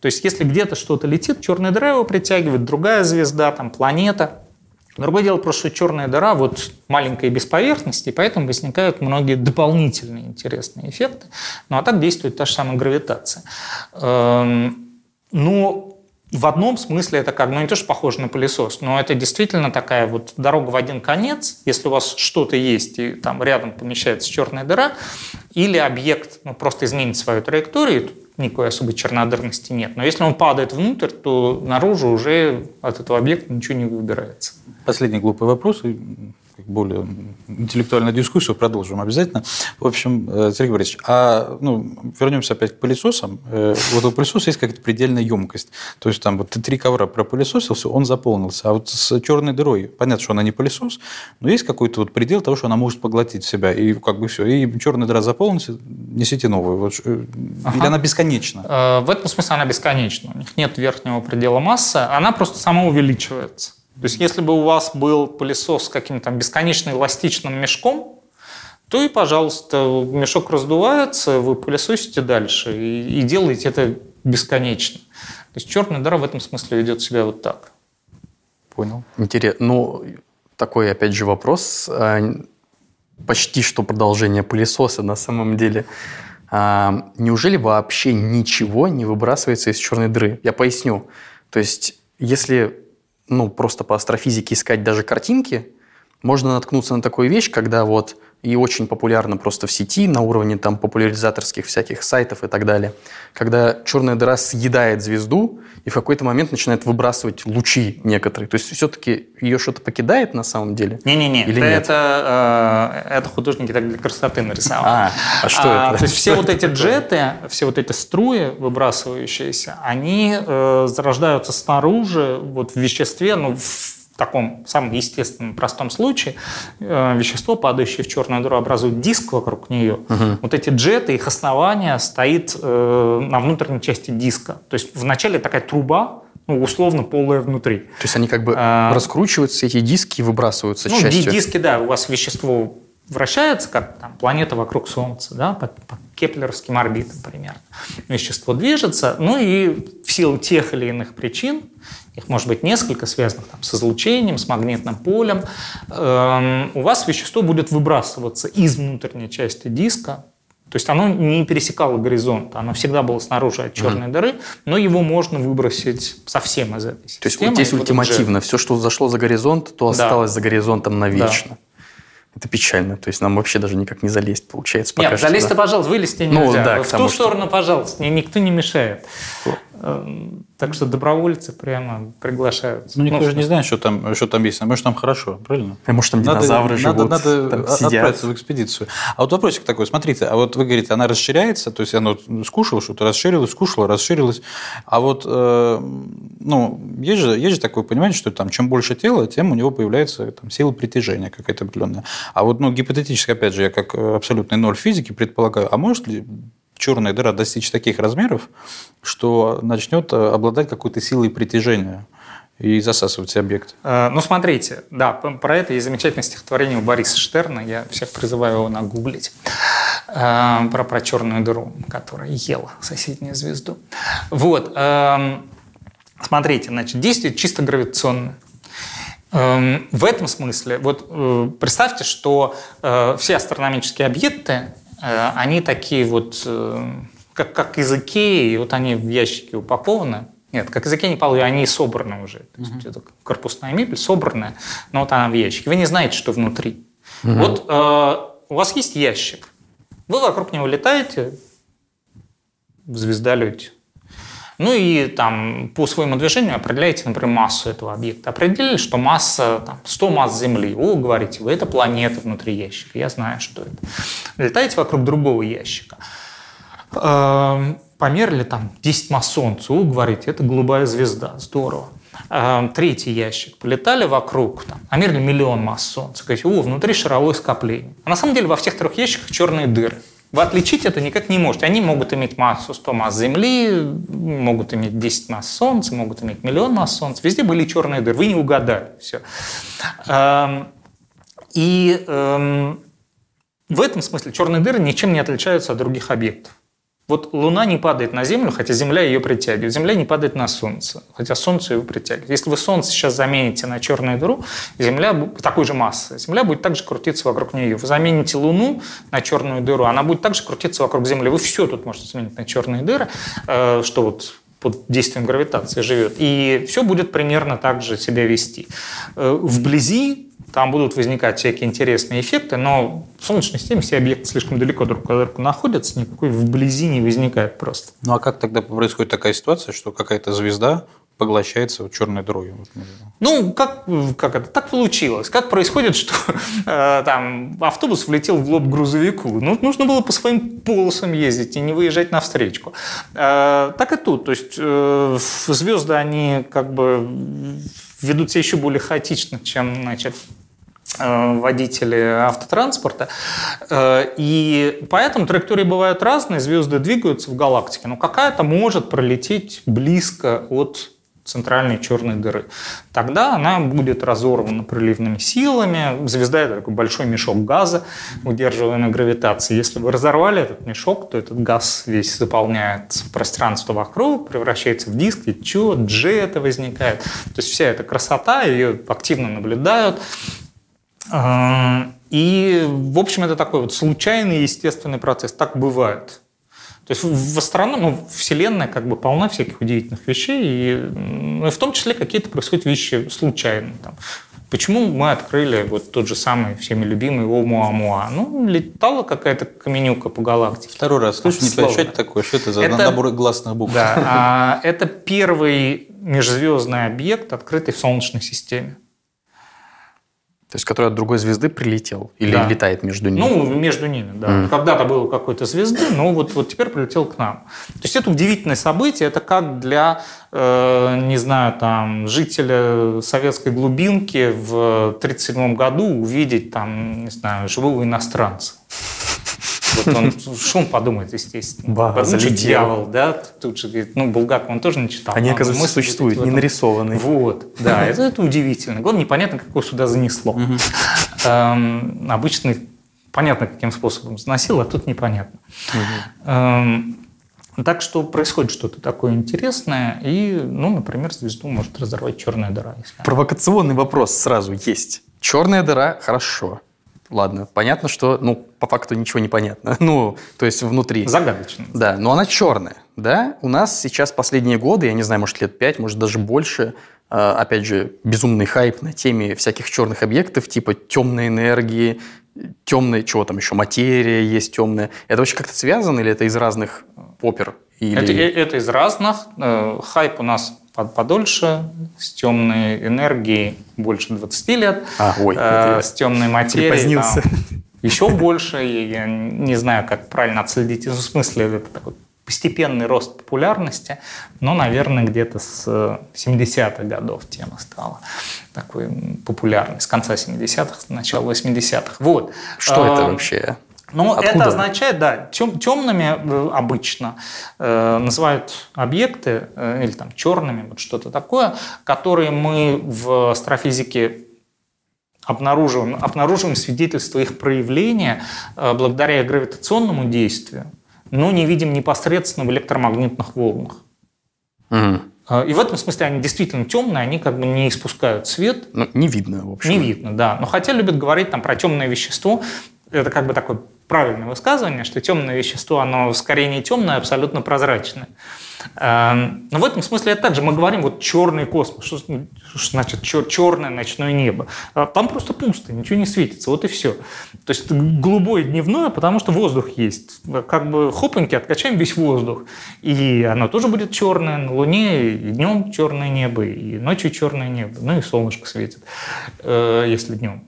То есть если где-то что-то летит, черная дыра его притягивает, другая звезда, там планета. Другое дело просто, что черная дыра вот маленькая без поверхности, и поэтому возникают многие дополнительные интересные эффекты. Ну а так действует та же самая гравитация. Эм, но в одном смысле это как, ну не то, что похоже на пылесос, но это действительно такая вот дорога в один конец, если у вас что-то есть, и там рядом помещается черная дыра, или объект ну, просто изменит свою траекторию, никакой особой чернодырности нет. Но если он падает внутрь, то наружу уже от этого объекта ничего не выбирается. Последний глупый вопрос более интеллектуальную дискуссию продолжим обязательно. В общем, э, Сергей Борисович, а ну, вернемся опять к пылесосам. Э, вот у пылесоса есть какая-то предельная емкость. То есть там вот ты три ковра пропылесосил, все, он заполнился. А вот с черной дырой, понятно, что она не пылесос, но есть какой-то вот предел того, что она может поглотить в себя. И как бы все. И черная дыра заполнится, несите новую. Вот, э, ага. Или она бесконечна? В этом смысле она бесконечна. У них нет верхнего предела массы. Она просто сама увеличивается. То есть, если бы у вас был пылесос с каким-то бесконечно эластичным мешком, то и, пожалуйста, мешок раздувается, вы пылесосите дальше и, и делаете это бесконечно. То есть черная дыра в этом смысле ведет себя вот так. Понял. Интересно. Ну, такой, опять же, вопрос. А, почти что продолжение пылесоса на самом деле. А, неужели вообще ничего не выбрасывается из черной дыры? Я поясню. То есть, если ну, просто по астрофизике искать даже картинки, можно наткнуться на такую вещь, когда вот и очень популярно просто в сети на уровне там популяризаторских всяких сайтов и так далее, когда черная дыра съедает звезду и в какой-то момент начинает выбрасывать лучи некоторые. То есть все-таки ее что-то покидает на самом деле? Не-не-не, Или это, нет? Это, э, это художники так для красоты нарисовали. А, а что а, это? То есть все вот эти джеты, все вот эти струи выбрасывающиеся, они э, зарождаются снаружи, вот в веществе, ну, в таком самом естественном, простом случае э, вещество, падающее в черную дыру, образует диск вокруг нее. Угу. Вот эти джеты, их основание стоит э, на внутренней части диска. То есть вначале такая труба, ну, условно полая внутри. То есть они как бы а, раскручиваются, эти диски выбрасываются ну, частью. диски, да, у вас вещество вращается, как там, планета вокруг Солнца, да, по, по кеплеровским орбитам примерно. Вещество движется, ну и в силу тех или иных причин их может быть несколько, связанных там, с излучением, с магнитным полем, эм, у вас вещество будет выбрасываться из внутренней части диска, то есть оно не пересекало горизонт, оно всегда было снаружи от черной mm. дыры, но его можно выбросить совсем из этой системы. То есть вот здесь ультимативно, все, что зашло за горизонт, то осталось да. за горизонтом навечно. Да. Это печально. То есть нам вообще даже никак не залезть, получается. Нет, залезть-то, да. пожалуйста, вылезти ну нельзя. Ну, да, в ту что... сторону, пожалуйста, никто не мешает. Эм, так что добровольцы прямо приглашаются. Ну, никто ну, же не знает, что там, что там есть. А может, там хорошо, правильно? А может, там динозавры надо, живут, Надо, надо там отправиться в экспедицию. А вот вопросик такой, смотрите, а вот вы говорите, она расширяется, то есть она скушала что-то, расширилась, скушала, расширилась. А вот, э, ну, есть же, есть же такое понимание, что там, чем больше тела, тем у него появляется там, сила притяжения какая-то определенная. А вот, ну, гипотетически, опять же, я как абсолютный ноль физики предполагаю, а может ли черная дыра достичь таких размеров, что начнет э, обладать какой-то силой притяжения и засасывать все объекты. Э, ну, смотрите, да, про это есть замечательное стихотворение у Бориса Штерна, я всех призываю его нагуглить, э, про, про черную дыру, которая ела соседнюю звезду. Вот, эм, смотрите, значит, действие чисто гравитационное. Эм, в этом смысле, вот представьте, что все астрономические объекты они такие вот, э, как, как из Икеи, вот они в ящике упакованы. Нет, как из Икеи не полы, они собраны уже. То есть, mm-hmm. это корпусная мебель собранная, но вот она в ящике. Вы не знаете, что внутри. Mm-hmm. Вот э, у вас есть ящик. Вы вокруг него летаете в звездолете. Ну и там по своему движению определяете, например, массу этого объекта. Определили, что масса там, 100 масс Земли. О, говорите, вы это планета внутри ящика. Я знаю, что это. Летаете вокруг другого ящика. Эм, померили там 10 масс Солнца. О, говорите, это голубая звезда. Здорово. Эм, третий ящик. Полетали вокруг, там, а мерили миллион масс Солнца. Говорите, о, внутри шаровое скопление. А на самом деле во всех трех ящиках черные дыры. Вы отличить это никак не можете. Они могут иметь массу 100 масс Земли, могут иметь 10 масс Солнца, могут иметь миллион масс Солнца. Везде были черные дыры. Вы не угадали. Все. Эм, и эм, в этом смысле черные дыры ничем не отличаются от других объектов. Вот Луна не падает на Землю, хотя Земля ее притягивает. Земля не падает на Солнце, хотя Солнце ее притягивает. Если вы Солнце сейчас замените на черную дыру, Земля такой же массы, Земля будет также крутиться вокруг нее. Вы замените Луну на черную дыру, она будет также крутиться вокруг Земли. Вы все тут можете заменить на черные дыры, э, что вот под действием гравитации живет. И все будет примерно так же себя вести. Э, вблизи там будут возникать всякие интересные эффекты, но в Солнечной системе все объекты слишком далеко друг от друга находятся, никакой вблизи не возникает просто. Ну а как тогда происходит такая ситуация, что какая-то звезда поглощается черной дырой. Ну, как, как это? Так получилось. Как происходит, что э, там автобус влетел в лоб грузовику? Ну, нужно было по своим полосам ездить и не выезжать на встречку. Э, так и тут. То есть э, звезды, они как бы ведут себя еще более хаотично, чем значит, водители автотранспорта. Э, и поэтому траектории бывают разные, звезды двигаются в галактике, но какая-то может пролететь близко от центральной черной дыры. Тогда она будет разорвана приливными силами. Звезда – это такой большой мешок газа, удерживаемый гравитацией. Если вы разорвали этот мешок, то этот газ весь заполняет пространство вокруг, превращается в диск, и что, джеты возникает. То есть вся эта красота, ее активно наблюдают. И, в общем, это такой вот случайный естественный процесс. Так бывает. То есть в астрономии, ну, Вселенная как бы полна всяких удивительных вещей, и, ну, и в том числе какие-то происходят вещи случайно. Там. Почему мы открыли вот тот же самый всеми любимый Оumuamua? Ну, летала какая-то каменюка по галактике. Второй раз слышу, не это такое, что это за это, набор гласных букв? Да, а, это первый межзвездный объект, открытый в Солнечной системе. То есть, который от другой звезды прилетел или да. летает между ними? Ну, между ними, да. Mm. Когда-то было какой-то звезды, но вот, вот теперь прилетел к нам. То есть, это удивительное событие. Это как для, э, не знаю, там, жителя советской глубинки в 1937 году увидеть, там, не знаю, живого иностранца. Вот он, что он подумает, естественно. Ба, ну, что дьявол, да? Тут же говорит, ну, Булгаков он тоже не читал. Они, оказывается, существуют, не нарисованные. Вот, да, это, это удивительно. Главное, непонятно, как его сюда занесло. Эм, обычно понятно, каким способом заносил, а тут непонятно. Эм, так что происходит что-то такое интересное, и, ну, например, звезду может разорвать черная дыра. Если Провокационный вопрос сразу есть. Черная дыра – хорошо ладно, понятно, что, ну, по факту ничего не понятно. Ну, то есть внутри. Загадочно. Да, но она черная, да. У нас сейчас последние годы, я не знаю, может, лет пять, может, даже больше, а, опять же, безумный хайп на теме всяких черных объектов, типа темной энергии, темной, чего там еще, материя есть темная. Это вообще как-то связано или это из разных опер Или... Это, э, это из разных. Э, хайп у нас подольше, с темной энергией больше 20 лет, а, ой, э, с темной материей там, еще больше. Я не знаю, как правильно отследить. В смысле, это такой постепенный рост популярности, но, наверное, где-то с 70-х годов тема стала такой популярной, с конца 70-х, с начала 80-х. Вот. Что это вообще? Ну, это означает, да, тем, темными э, обычно э, называют объекты, э, или там черными, вот что-то такое, которые мы в астрофизике обнаруживаем, обнаруживаем свидетельство их проявления э, благодаря гравитационному действию, но не видим непосредственно в электромагнитных волнах. Угу. И в этом смысле они действительно темные, они как бы не испускают свет. Ну, не видно, в общем. Не видно, да. Но хотя любят говорить там про темное вещество, это как бы такой правильное высказывание, что темное вещество, оно скорее не темное, а абсолютно прозрачное. Эм, но в этом смысле это также мы говорим вот черный космос, что, что значит чер, черное ночное небо. А там просто пусто, ничего не светится, вот и все. То есть голубое дневное, потому что воздух есть. Как бы хопаньки откачаем весь воздух, и оно тоже будет черное на Луне, и днем черное небо, и ночью черное небо, ну и солнышко светит, э, если днем.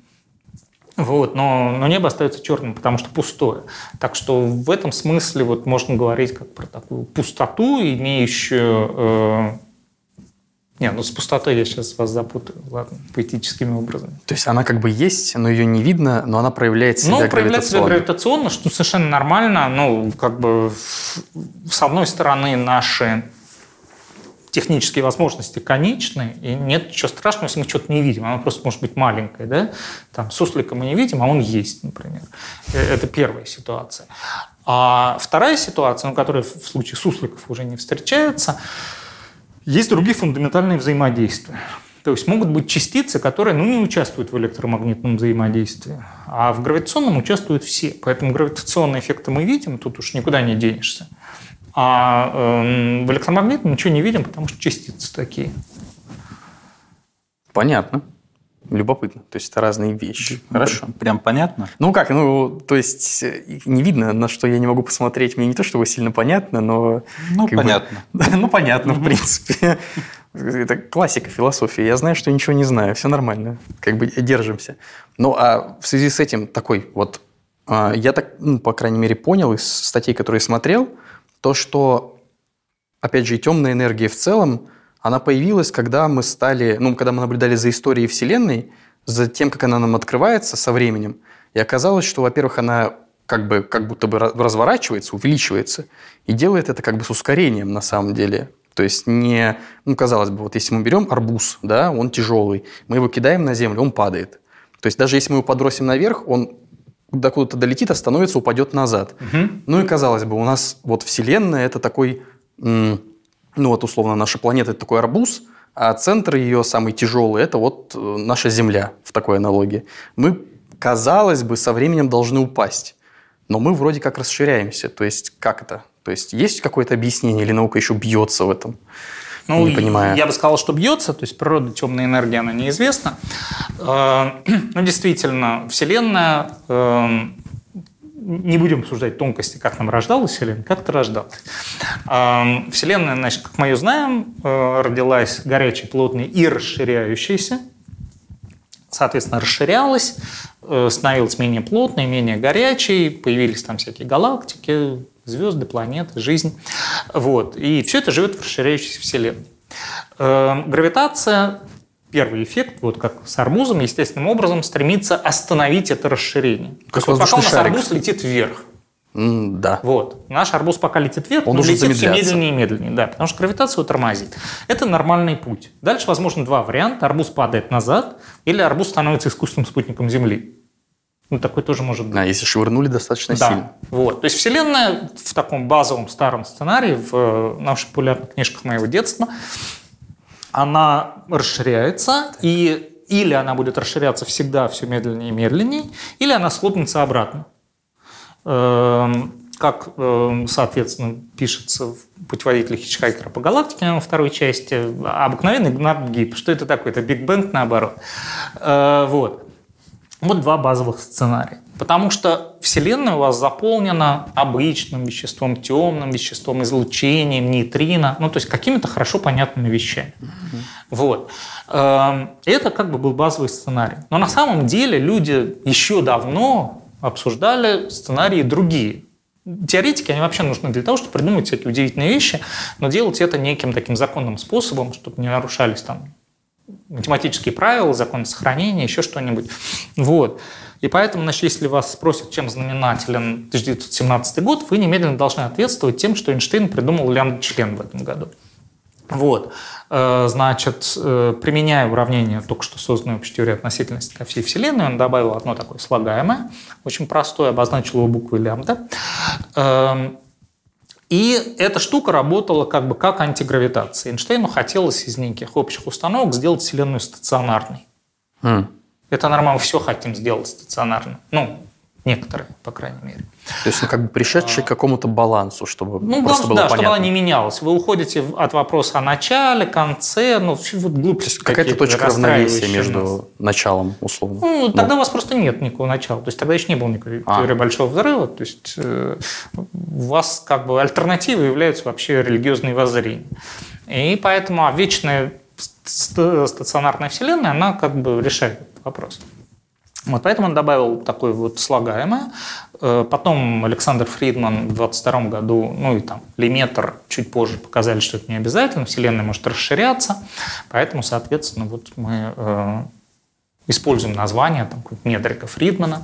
Вот, но, но небо остается черным, потому что пустое. Так что в этом смысле вот можно говорить как про такую пустоту, имеющую... Э, не, ну с пустотой я сейчас вас запутаю, ладно, поэтическими образами. То есть она как бы есть, но ее не видно, но она проявляет себя ну, проявляет себя гравитационно, что совершенно нормально. Ну, как бы, с одной стороны, наши технические возможности конечны, и нет ничего страшного, если мы что-то не видим. Оно просто может быть маленькое. Да? Там, суслика мы не видим, а он есть, например. Э, это первая ситуация. А вторая ситуация, ну, которая в случае сусликов уже не встречается, есть другие фундаментальные взаимодействия. То есть могут быть частицы, которые ну, не участвуют в электромагнитном взаимодействии, а в гравитационном участвуют все. Поэтому гравитационные эффекты мы видим, тут уж никуда не денешься. А э, в электромагнитном ничего не видим, потому что частицы такие. Понятно. Любопытно. То есть это разные вещи. Хорошо. Прям понятно? Ну как, ну, то есть э, не видно, на что я не могу посмотреть. Мне не то, чтобы сильно понятно, но... Ну, понятно. Бы, ну, понятно, в принципе. Это классика философии. Я знаю, что ничего не знаю. Все нормально. Как бы держимся. Ну, а в связи с этим такой вот... А, я так, ну, по крайней мере, понял из статей, которые смотрел, то, что, опять же, и темная энергия в целом, она появилась, когда мы стали, ну, когда мы наблюдали за историей Вселенной, за тем, как она нам открывается со временем, и оказалось, что, во-первых, она как бы как будто бы разворачивается, увеличивается, и делает это как бы с ускорением на самом деле. То есть не, ну, казалось бы, вот если мы берем арбуз, да, он тяжелый, мы его кидаем на землю, он падает. То есть даже если мы его подбросим наверх, он до куда-то долетит, остановится, упадет назад. Угу. Ну и казалось бы, у нас вот Вселенная это такой, ну вот условно наша планета это такой арбуз, а центр ее самый тяжелый это вот э, наша Земля в такой аналогии. Мы, казалось бы, со временем должны упасть, но мы вроде как расширяемся. То есть как это? То есть есть какое-то объяснение или наука еще бьется в этом? Ну, не понимаю. Я бы сказал, что бьется, то есть природа темной энергии, она неизвестна. Э, ну, действительно, Вселенная, э, не будем обсуждать тонкости, как нам рождалась Вселенная, как это рождалась. Э, Вселенная, значит, как мы ее знаем, родилась горячей, плотной и расширяющейся. Соответственно, расширялась, становилась менее плотной, менее горячей, появились там всякие галактики, звезды, планеты, жизнь. Вот. И все это живет в расширяющейся Вселенной. Эм, гравитация, первый эффект, вот как с арбузом, естественным образом стремится остановить это расширение. Как То есть вот пока у нас шарик. арбуз летит вверх, Mm, да. Вот. Наш арбуз пока летит вверх, он, он летит все медленнее и медленнее. Да, потому что гравитацию тормозит. Это нормальный путь. Дальше, возможно, два варианта. Арбуз падает назад, или арбуз становится искусственным спутником Земли. Ну, такой тоже может быть. А, если швырнули достаточно да. сильно. Вот. То есть Вселенная в таком базовом старом сценарии, в э, наших популярных книжках моего детства, она расширяется, и или она будет расширяться всегда все медленнее и медленнее, или она схлопнется обратно. Эм, как, эм, соответственно, пишется в путеводителе Хичхайкера по галактике во второй части, обыкновенный Гнат Гиб. Что это такое? Это Биг Бэнг наоборот. Э, вот. Вот два базовых сценария. Потому что Вселенная у вас заполнена обычным веществом, темным веществом, излучением, нейтрино, ну, то есть какими-то хорошо понятными вещами. Mm-hmm. Вот. Эм, это как бы был базовый сценарий. Но на самом деле люди еще давно обсуждали сценарии другие. Теоретики, они вообще нужны для того, чтобы придумать эти удивительные вещи, но делать это неким таким законным способом, чтобы не нарушались там математические правила, законы сохранения, еще что-нибудь. Вот. И поэтому, значит, если вас спросят, чем знаменателен 1917 год, вы немедленно должны ответствовать тем, что Эйнштейн придумал лямбда-член в этом году. Вот. Э, значит, э, применяя уравнение, только что созданной общей теории относительности ко всей Вселенной, он добавил одно такое слагаемое, очень простое, обозначил его буквой лямбда. И эта штука работала как бы как антигравитация. Эйнштейну хотелось из неких общих установок сделать Вселенную стационарной. Mm. Это нормально, все хотим сделать стационарно. Ну, некоторые, по крайней мере. То есть, ну, как бы пришедший а, к какому-то балансу, чтобы ну, просто было да, понятно. чтобы она не менялась. Вы уходите от вопроса о начале, конце, ну, вот глупости Какая-то точка равновесия между нас. началом, условно. Ну, тогда ну. у вас просто нет никакого начала. То есть, тогда еще не было никакой а. теории большого взрыва. То есть, э, у вас как бы альтернативой являются вообще религиозные воззрения. И поэтому а вечная стационарная вселенная, она как бы решает этот вопрос. Вот поэтому он добавил такое вот слагаемое. Э, потом Александр Фридман в 22 году, ну и там Леметр чуть позже показали, что это не обязательно, Вселенная может расширяться. Поэтому, соответственно, вот мы э, используем название там, Недрика Фридмана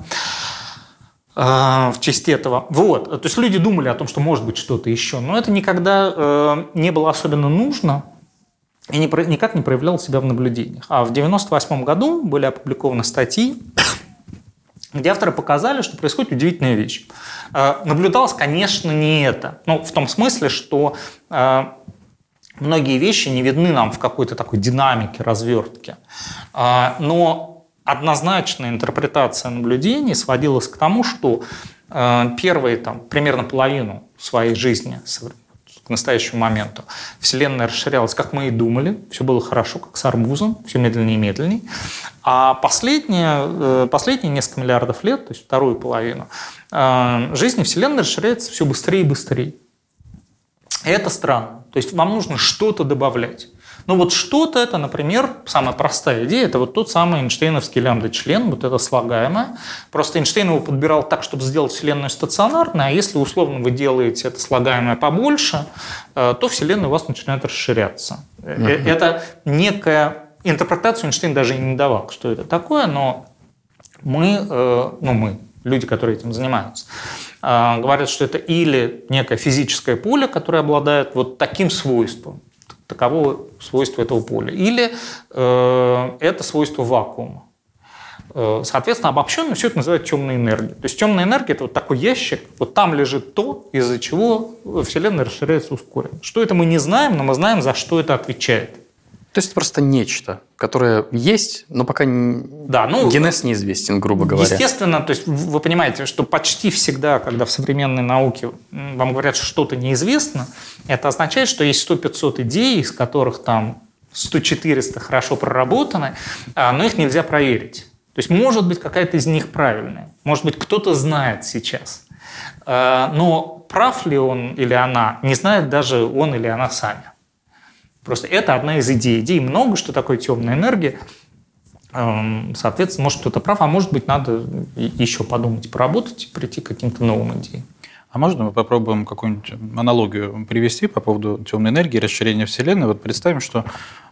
э, в честь этого. Вот. То есть люди думали о том, что может быть что-то еще, но это никогда не было особенно нужно, и никак не проявлял себя в наблюдениях. А в 1998 году были опубликованы статьи, где авторы показали, что происходит удивительная вещь. Э, наблюдалось, конечно, не это. Ну, в том смысле, что э, многие вещи не видны нам в какой-то такой динамике, развертке. Э, но однозначная интерпретация наблюдений сводилась к тому, что первые там, примерно половину своей жизни к настоящему моменту. Вселенная расширялась, как мы и думали, все было хорошо, как с арбузом, все медленнее и медленнее. А последние, э, последние несколько миллиардов лет, то есть вторую половину, э, жизни Вселенной расширяется все быстрее и быстрее. И это странно. То есть вам нужно что-то добавлять. Ну вот что-то это, например, самая простая идея, это вот тот самый Эйнштейновский лямбда-член, вот это слагаемое. Просто Эйнштейн его подбирал так, чтобы сделать Вселенную стационарной, а если условно вы делаете это слагаемое побольше, э, то Вселенная у вас начинает расширяться. Uh-huh. Это некая интерпретацию Эйнштейн даже не давал, что это такое, но мы, ну мы, люди, которые этим занимаются, говорят, что это или некое физическое поле, которое обладает вот таким свойством, таково свойство этого поля. Или э, это свойство вакуума. Э, соответственно, обобщенно все это называют темной энергией. То есть темная энергия – это вот такой ящик, вот там лежит то, из-за чего Вселенная расширяется ускоренно. Что это мы не знаем, но мы знаем, за что это отвечает. То есть это просто нечто, которое есть, но пока да, ну, генез неизвестен, грубо говоря. Естественно, то есть вы понимаете, что почти всегда, когда в современной науке вам говорят, что что-то неизвестно, это означает, что есть 100-500 идей, из которых там 100-400 хорошо проработаны, а, но их нельзя проверить. То есть может быть какая-то из них правильная, может быть кто-то знает сейчас. А, но прав ли он или она, не знает даже он или она сами. Просто это одна из идей. Идей много, что такое темная энергия. Эм, соответственно, может кто-то прав, а может быть надо еще подумать, поработать прийти к каким-то новым идеям. А можно мы попробуем какую-нибудь аналогию привести по поводу темной энергии, расширения Вселенной? Вот представим, что,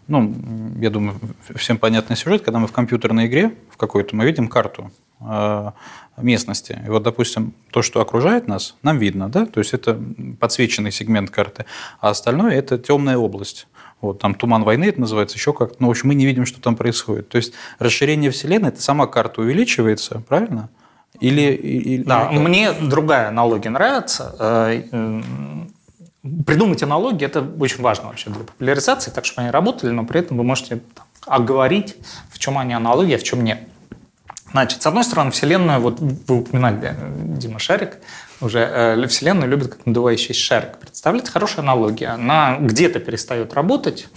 ну, я думаю, всем понятный сюжет, когда мы в компьютерной игре в какой-то, мы видим карту э, местности. И вот, допустим, то, что окружает нас, нам видно, да? То есть это подсвеченный сегмент карты, а остальное – это темная область. Вот, там туман войны это называется, еще как-то. Ну, в общем, мы не видим, что там происходит. То есть расширение Вселенной, это сама карта увеличивается, правильно? Или, или да, или... мне другая аналогия нравится. Э, придумать аналогии – это очень важно вообще для популяризации, так чтобы они работали, но при этом вы можете там, оговорить, в чем они аналогия, а в чем нет. Значит, с одной стороны, Вселенную, вот вы упоминали, Дима Шарик, уже э, Вселенную любят как надувающийся шарик. Представляете, хорошая аналогия. Она где-то перестает работать,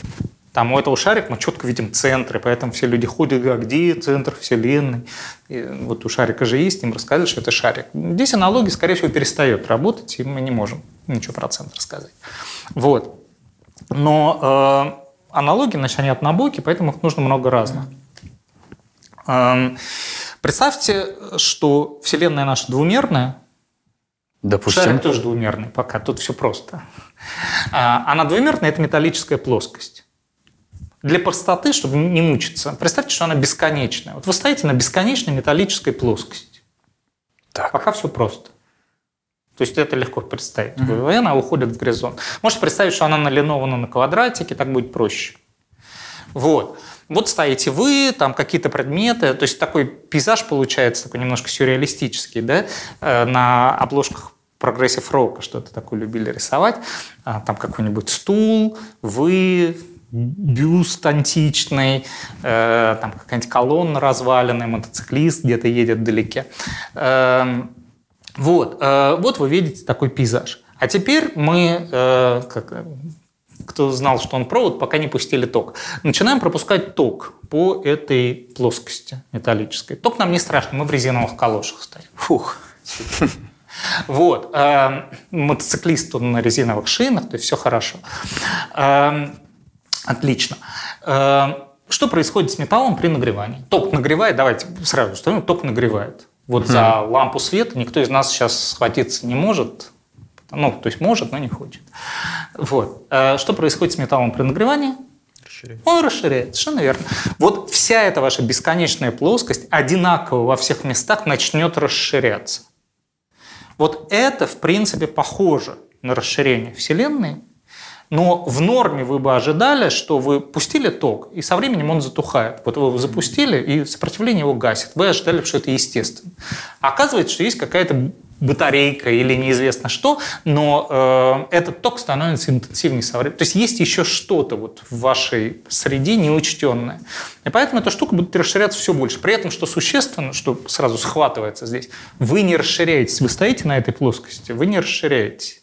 Там у этого шарика мы четко видим центры, поэтому все люди ходят, а где центр Вселенной? И вот у шарика же есть, им рассказали, что это шарик. Здесь аналогия, скорее всего, перестает работать, и мы не можем ничего про центр сказать. Вот. Но э, аналогии, значит, они однобоки, поэтому их нужно много разных. Э, представьте, что Вселенная наша двумерная, Допустим. Шарик тоже двумерный пока, тут все просто. А, она двумерная – это металлическая плоскость. Для простоты, чтобы не мучиться, представьте, что она бесконечная. Вот вы стоите на бесконечной металлической плоскости. Так. Пока все просто. То есть это легко представить. Mm-hmm. И она уходит в горизонт. Можете представить, что она налинована на квадратике, так будет проще. Вот. Вот стоите вы, там какие-то предметы, то есть такой пейзаж получается такой немножко сюрреалистический, да, э, на обложках прогрессив рока что-то такое любили рисовать, а, там какой-нибудь стул, вы, бюст античный, э, там какая-нибудь колонна разваленная, мотоциклист где-то едет вдалеке. Э, вот, э, вот вы видите такой пейзаж. А теперь мы, э, как, кто знал, что он провод, пока не пустили ток. Начинаем пропускать ток по этой плоскости металлической. Ток нам не страшно, мы в резиновых калошах стоим. Фух. Вот. Э, мотоциклист он на резиновых шинах, то есть все хорошо. Э, отлично. Э, что происходит с металлом при нагревании? Ток нагревает, давайте сразу что ток нагревает. Вот за лампу света никто из нас сейчас схватиться не может, ну, то есть может, но не хочет. Вот. Что происходит с металлом при нагревании? Расширяется. Он расширяется, совершенно верно. Вот вся эта ваша бесконечная плоскость одинаково во всех местах начнет расширяться. Вот это, в принципе, похоже на расширение Вселенной, но в норме вы бы ожидали, что вы пустили ток, и со временем он затухает. Вот вы его запустили, и сопротивление его гасит. Вы ожидали, что это естественно. А оказывается, что есть какая-то батарейка или неизвестно что, но э, этот ток становится интенсивнее со временем. То есть есть еще что-то вот в вашей среде неучтенное. И поэтому эта штука будет расширяться все больше. При этом, что существенно, что сразу схватывается здесь, вы не расширяетесь. Вы стоите на этой плоскости, вы не расширяетесь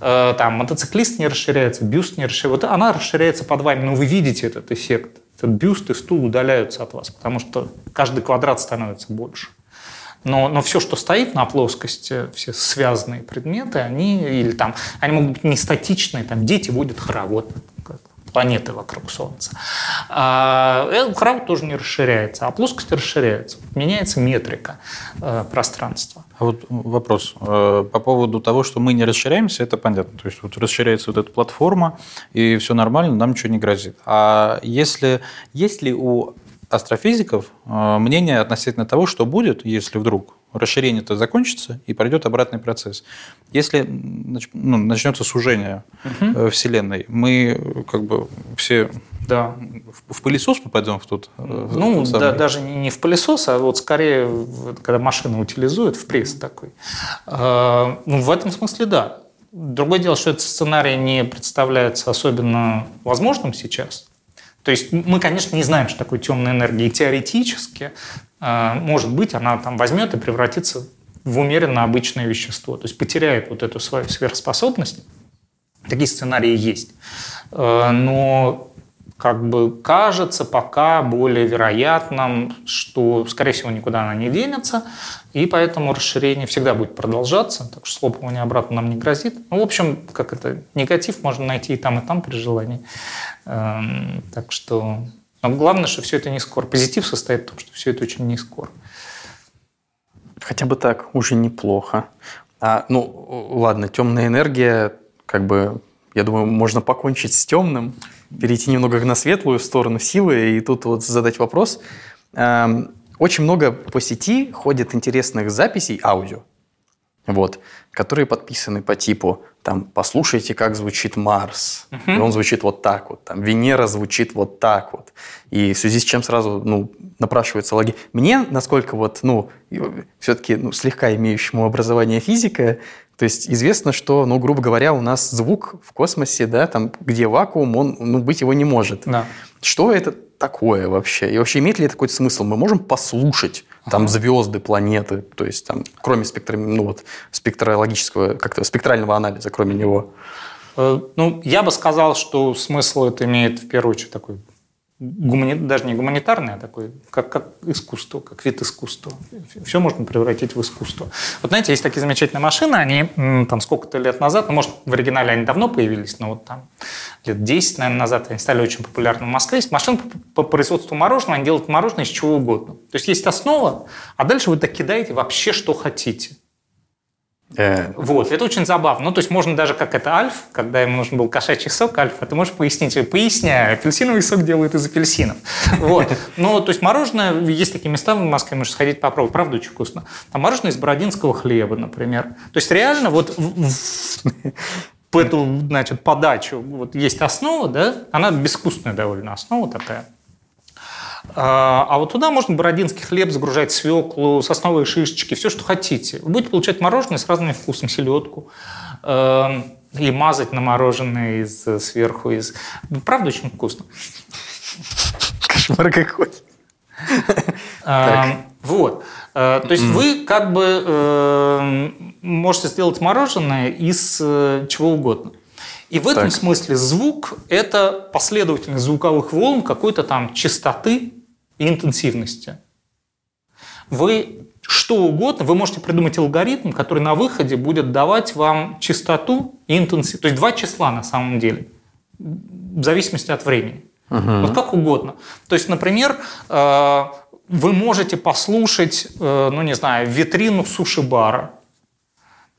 э, там мотоциклист не расширяется, бюст не расширяется. Вот она расширяется под вами, но вы видите этот эффект. Этот бюст и стул удаляются от вас, потому что каждый квадрат становится больше. Но, но все, что стоит на плоскости, все связанные предметы, они, или там, они могут быть не статичные, там дети водят хоровод, планеты вокруг Солнца. А, э, хоровод тоже не расширяется, а плоскость расширяется. Меняется метрика э, пространства. А вот вопрос э, по поводу того, что мы не расширяемся, это понятно. То есть вот расширяется вот эта платформа, и все нормально, нам ничего не грозит. А если есть ли у астрофизиков э, мнение относительно того, что будет, если вдруг расширение-то закончится и пройдет обратный процесс. Если ну, начнется сужение угу. Вселенной, мы как бы все да. в, в пылесос попадем в тот. Э, ну, да, даже не в пылесос, а вот скорее, когда машина утилизует, в пресс такой. Ну, в этом смысле да. Другое дело, что этот сценарий не представляется особенно возможным сейчас. То есть мы, конечно, не знаем, что такое темная энергия. И теоретически, э, может быть, она там возьмет и превратится в умеренно обычное вещество. То есть потеряет вот эту свою сверхспособность. Такие сценарии есть. Э, но как бы кажется пока более вероятным, что, скорее всего, никуда она не денется, и поэтому расширение всегда будет продолжаться, так что слопывание обратно нам не грозит. Ну, в общем, как это, негатив можно найти и там, и там при желании. Эм, так что... Но главное, что все это не скоро. Позитив состоит в том, что все это очень не скоро. Хотя бы так, уже неплохо. А, ну, ладно, темная энергия, как бы, я думаю, можно покончить с темным перейти немного на светлую сторону силы и тут вот задать вопрос. Очень много по сети ходит интересных записей аудио, вот, которые подписаны по типу там послушайте, как звучит Марс, угу. и он звучит вот так вот, там Венера звучит вот так вот, и в связи с чем сразу ну напрашивается логика. Мне, насколько вот ну все-таки ну, слегка имеющему образование физика, то есть известно, что, ну, грубо говоря, у нас звук в космосе, да, там, где вакуум, он, ну, быть его не может. Да. Что это такое вообще? И вообще имеет ли это какой-то смысл? Мы можем послушать там звезды, планеты, то есть там, кроме спектра, ну, вот, спектрологического, как-то спектрального анализа, кроме него? Э, ну, я бы сказал, что смысл это имеет в первую очередь такой гумани... даже не гуманитарный, а такой, как, как искусство, как вид искусства. Все можно превратить в искусство. Вот знаете, есть такие замечательные машины, они там сколько-то лет назад, ну, может, в оригинале они давно появились, но вот там лет 10, наверное, назад они стали очень популярны в Москве. Есть машины по производству мороженого, они делают мороженое из чего угодно. То есть есть основа, а дальше вы докидаете вообще, что хотите. Э, вот, это очень забавно. Ну, то есть можно даже как это альф, когда ему нужен был кошачий сок альфа, ты можешь пояснить, поясняю, апельсиновый сок делают из апельсинов. Вот. Ну, то есть мороженое, есть такие места в Москве, можешь сходить попробовать, правда очень вкусно. Там мороженое из бородинского хлеба, например. То есть реально вот в эту, значит, подачу вот есть основа, да, она безвкусная довольно основа такая. А, а вот туда можно бородинский хлеб загружать, свеклу, сосновые шишечки, все, что хотите. Вы будете получать мороженое с разными вкусами, селедку. Эм, и мазать на мороженое из, сверху. Из... Правда, очень вкусно. Кошмар какой. Эм, вот. Э, то есть вы как бы эм, можете сделать мороженое из э, чего угодно. И в этом так. смысле звук – это последовательность звуковых волн какой-то там частоты и интенсивности. Вы что угодно, вы можете придумать алгоритм, который на выходе будет давать вам частоту и интенсивность. То есть два числа на самом деле, в зависимости от времени. Угу. Вот как угодно. То есть, например, э, вы можете послушать, э, ну не знаю, витрину суши-бара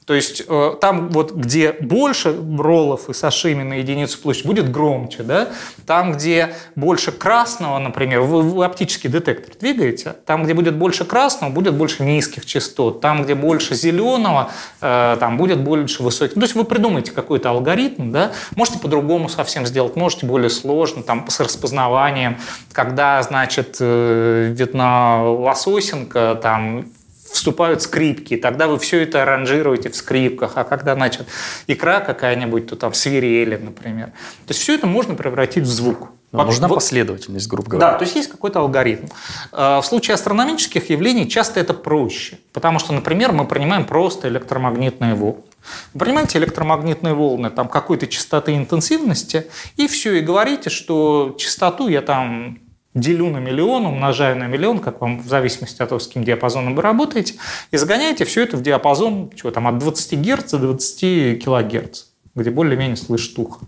то есть э, там вот, где больше роллов и сашими на единицу площади, будет громче, да? Там, где больше красного, например, вы, вы оптический детектор двигаете, там, где будет больше красного, будет больше низких частот, там, где больше зеленого, э, там будет больше высоких. То есть вы придумаете какой-то алгоритм, да? Можете по-другому совсем сделать, можете более сложно, там, с распознаванием, когда, значит, э, видна лососинка, там, вступают скрипки, тогда вы все это аранжируете в скрипках, а когда, значит, икра какая-нибудь, то там свирели, например. То есть все это можно превратить в звук. Но нужна вот, последовательность, грубо говоря. Да, то есть есть какой-то алгоритм. А, в случае астрономических явлений часто это проще, потому что, например, мы принимаем просто электромагнитные волны. Вы понимаете, электромагнитные волны там какой-то частоты интенсивности, и все, и говорите, что частоту я там делю на миллион, умножаю на миллион, как вам в зависимости от того, с каким диапазоном вы работаете, и загоняете все это в диапазон чего там, от 20 Гц до 20 кГц, где более-менее слышит ухо.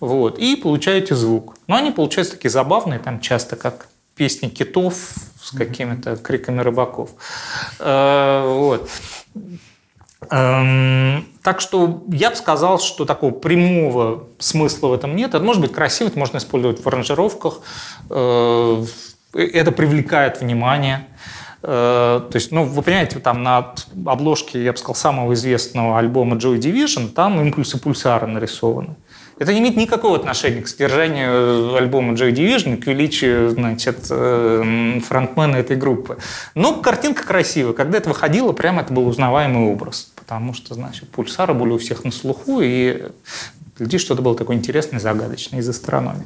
Вот, и получаете звук. Но они получаются такие забавные, там часто как песни китов с какими-то криками рыбаков. Э, вот. Эм, так что я бы сказал, что такого прямого смысла в этом нет. Это может быть красиво, это можно использовать в аранжировках. Э, это привлекает внимание. Э, то есть, ну, вы понимаете, там на обложке, я бы сказал, самого известного альбома Joy Division, там импульсы пульсара нарисованы. Это не имеет никакого отношения к содержанию альбома Joy Division, к величию, значит, э, фронтмена этой группы. Но картинка красивая. Когда это выходило, прямо это был узнаваемый образ. Потому что, значит, пульсары были у всех на слуху, и Гляди, что-то было такое интересное, загадочное из астрономии.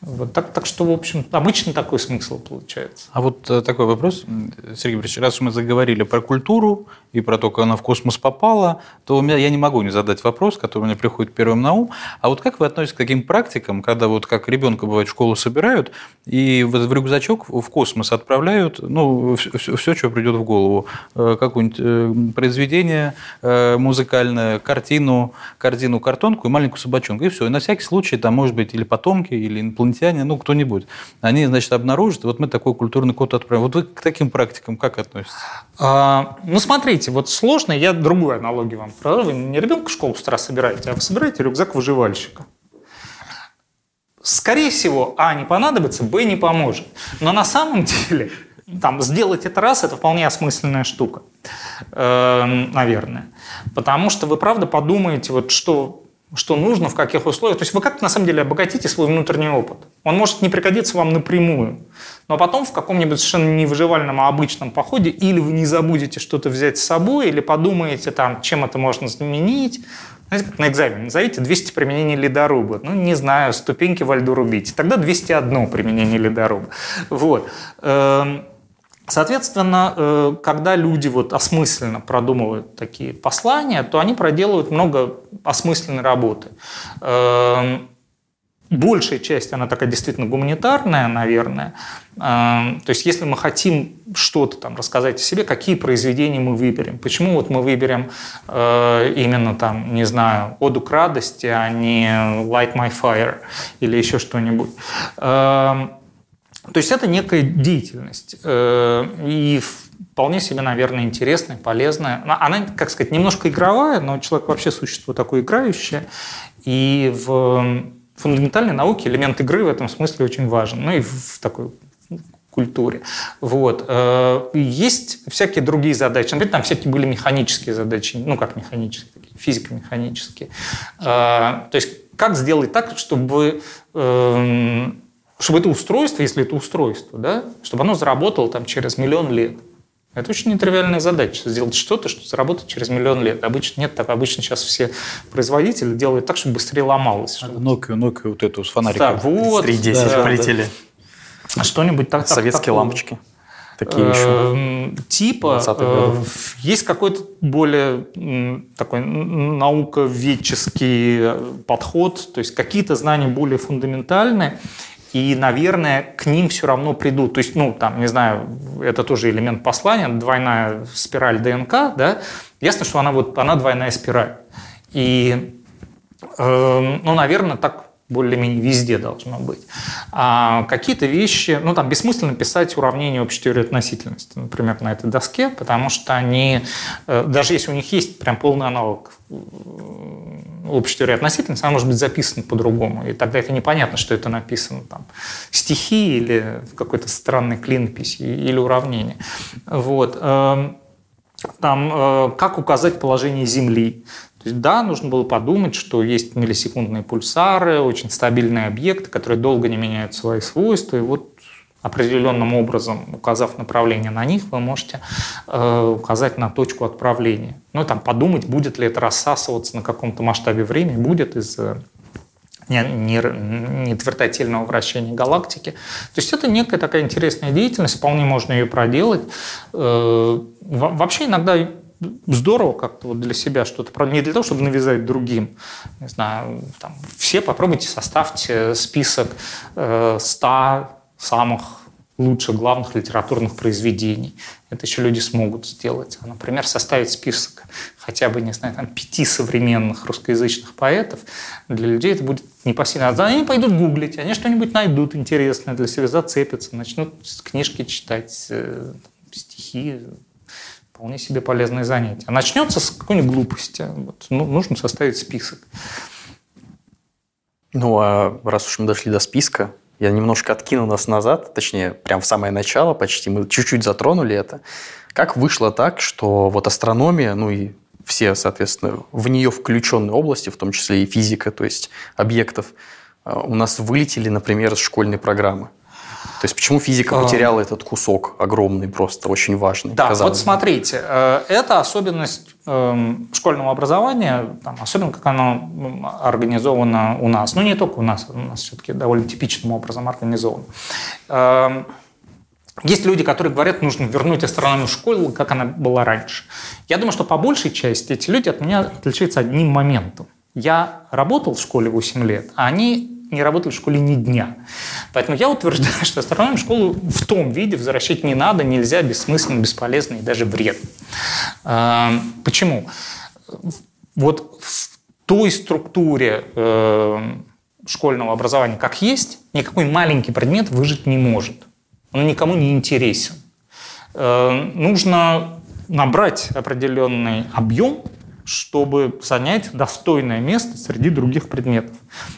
Вот так, так что, в общем, обычно такой смысл получается. А вот э, такой вопрос, Сергей Борисович, раз мы заговорили про культуру и про то, как она в космос попала, то у меня, я не могу не задать вопрос, который мне приходит первым на ум. А вот как вы относитесь к таким практикам, когда вот как ребенка бывает в школу собирают и в, рюкзачок в космос отправляют, ну, все, все что придет в голову, э, какое-нибудь э, произведение музыкальное, картину, картину, картонку и маленькую собачонку, и все. И на всякий случай там может быть или потомки, или инопланетяне, ну, кто-нибудь. Они, значит, обнаружат, вот мы такой культурный код отправим. Вот вы к таким практикам как относитесь? А, ну, смотрите, вот сложно, я другую аналогию вам провожу. Вы не ребенка в школу с утра собираете, а вы собираете рюкзак выживальщика. Скорее всего, А не понадобится, Б не поможет. Но на самом деле там, сделать это раз – это вполне осмысленная штука, э, наверное. Потому что вы правда подумаете, вот что что нужно, в каких условиях. То есть вы как-то на самом деле обогатите свой внутренний опыт. Он может не пригодиться вам напрямую, но потом в каком-нибудь совершенно невыживальном, а обычном походе или вы не забудете что-то взять с собой, или подумаете, там, чем это можно заменить. Знаете, как на экзамене, назовите 200 применений ледоруба. Ну, не знаю, ступеньки во льду рубить. Тогда 201 применение ледоруба. Вот. Эм, Соответственно, э, когда люди вот осмысленно продумывают такие послания, то они проделывают много осмысленной работы. Эм, большая часть, она такая действительно гуманитарная, наверное. Эм, то есть, если мы хотим что-то там рассказать о себе, какие произведения мы выберем? Почему вот мы выберем э, именно там, не знаю, «Оду к радости», а не «Light my fire» или еще что-нибудь? То есть это некая деятельность. Э, и вполне себе, наверное, интересная, полезная. Она, как сказать, немножко игровая, но человек вообще существо такое играющее. И в фундаментальной науке элемент игры в этом смысле очень важен. Ну и в такой культуре. Вот. Э, есть всякие другие задачи. Например, там всякие были механические задачи. Ну, как механические, физико-механические. Э, то есть, как сделать так, чтобы чтобы это устройство, если это устройство, да, чтобы оно заработало там через миллион лет. Это очень нетривиальная задача, сделать что-то, что заработает через миллион лет. Обычно нет, так обычно сейчас все производители делают так, чтобы быстрее ломалось. Nokia, Nokia вот эту с фонариком. Да, вот. 310 да, полетели. Да. Что-нибудь так. Советские такого. лампочки. Такие еще. Эм, типа э, есть какой-то более такой науковедческий подход, то есть какие-то знания более фундаментальные, и, наверное, к ним все равно придут. То есть, ну, там, не знаю, это тоже элемент послания, двойная спираль ДНК, да, ясно, что она вот, она двойная спираль. И, э, ну, наверное, так более-менее везде должно быть. А какие-то вещи, ну там бессмысленно писать уравнение общей теории относительности, например, на этой доске, потому что они, э, даже если у них есть прям полный аналог э, общей теории относительности, она может быть записана по-другому, и тогда это непонятно, что это написано там стихи или в какой-то странной клинописи или уравнение. Вот. Эм, там, э, как указать положение Земли. Есть, да, нужно было подумать, что есть миллисекундные пульсары, очень стабильные объекты, которые долго не меняют свои свойства, и вот определенным образом, указав направление на них, вы можете э, указать на точку отправления. Ну, там, подумать, будет ли это рассасываться на каком-то масштабе времени, будет из не, не, не твердотельного вращения галактики. То есть это некая такая интересная деятельность, вполне можно ее проделать. Э, вообще иногда здорово как-то вот для себя что-то, не для того, чтобы навязать другим. Не знаю, там, все попробуйте составьте список э, 100 самых лучших главных литературных произведений. Это еще люди смогут сделать. А, например, составить список хотя бы, не знаю, там, пяти современных русскоязычных поэтов. Для людей это будет непосильно. А они пойдут гуглить, они что-нибудь найдут интересное для себя, зацепятся, начнут книжки читать, э, стихи, Вполне себе полезное занятие. А начнется с какой-нибудь глупости. Вот, ну, нужно составить список. Ну, а раз уж мы дошли до списка, я немножко откину нас назад, точнее, прям в самое начало почти, мы чуть-чуть затронули это. Как вышло так, что вот астрономия, ну и все, соответственно, в нее включенные области, в том числе и физика, то есть объектов, а, у нас вылетели, например, из школьной программы? То есть почему физика а. потеряла этот кусок огромный, просто очень важный? Да, вот бы. смотрите, э, это особенность эм, школьного образования, там, особенно как оно организовано у нас. Ну, не только у нас, у нас все-таки довольно типичным образом организовано. Эм, есть люди, которые говорят, нужно вернуть астрономию в школу, как она была раньше. Я думаю, что по большей части эти люди от меня отличаются одним моментом. Я работал в школе 8 лет, а они не работали в школе ни дня. Поэтому я утверждаю, что астрономию в школу в том виде возвращать не надо, нельзя, бессмысленно, бесполезно и даже вредно. А, почему? Вот в той структуре э, школьного образования, как есть, никакой маленький предмет выжить не может. Он никому не интересен. Э, нужно набрать определенный объем чтобы занять достойное место среди других предметов.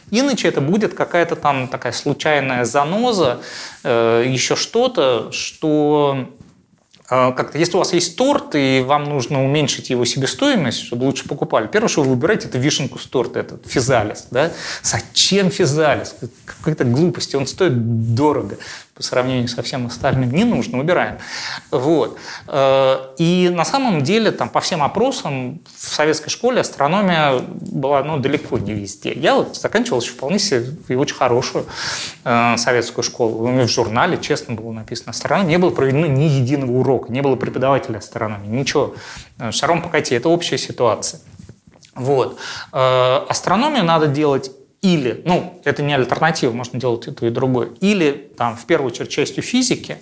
Иначе это будет какая-то там такая случайная заноза, э, еще что-то, что э, как-то, если у вас есть торт, и вам нужно уменьшить его себестоимость, чтобы лучше покупали, первое, что вы выбираете, это вишенку с торта, этот физалис. Да? Зачем физалис? Какая-то глупость, он стоит дорого. По сравнению со всем остальным, не нужно, убираем. Вот. Э, и на самом деле там, по всем опросам в советской школе астрономия была ну, далеко не везде. Я вот заканчивал еще вполне себе и очень хорошую э, советскую школу. У меня в журнале, честно, было написано астрономия. Не было проведено ни единого урока, не было преподавателя астрономии, ничего. Э, шаром покати, это общая ситуация. Вот. Э, астрономию надо делать или, ну, это не альтернатива, можно делать и то, и другое, или там в первую очередь частью физики,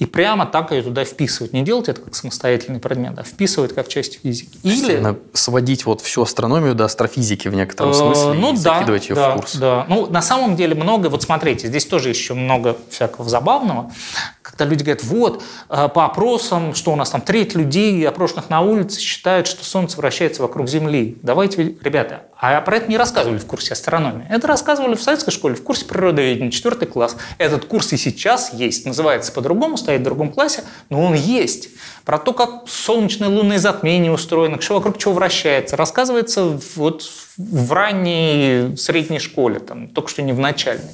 и прямо так ее туда вписывать. Не делать это как самостоятельный предмет, а вписывать как часть физики. Или сводить вот всю астрономию до астрофизики в некотором э, смысле ну, и да, закидывать ее да, в курс. Да. Ну, на самом деле много, вот смотрите, здесь тоже еще много всякого забавного. Когда люди говорят, вот, э, по опросам, что у нас там треть людей, опрошенных на улице, считают, что Солнце вращается вокруг Земли. Давайте, ребята, а про это не рассказывали в курсе астрономии. Это рассказывали в советской школе, в курсе природоведения, четвертый класс. Этот курс и сейчас есть. Называется по-другому, стоит в другом классе, но он есть. Про то, как солнечное лунное затмение устроено, что вокруг чего вращается, рассказывается вот в ранней средней школе, там, только что не в начальной.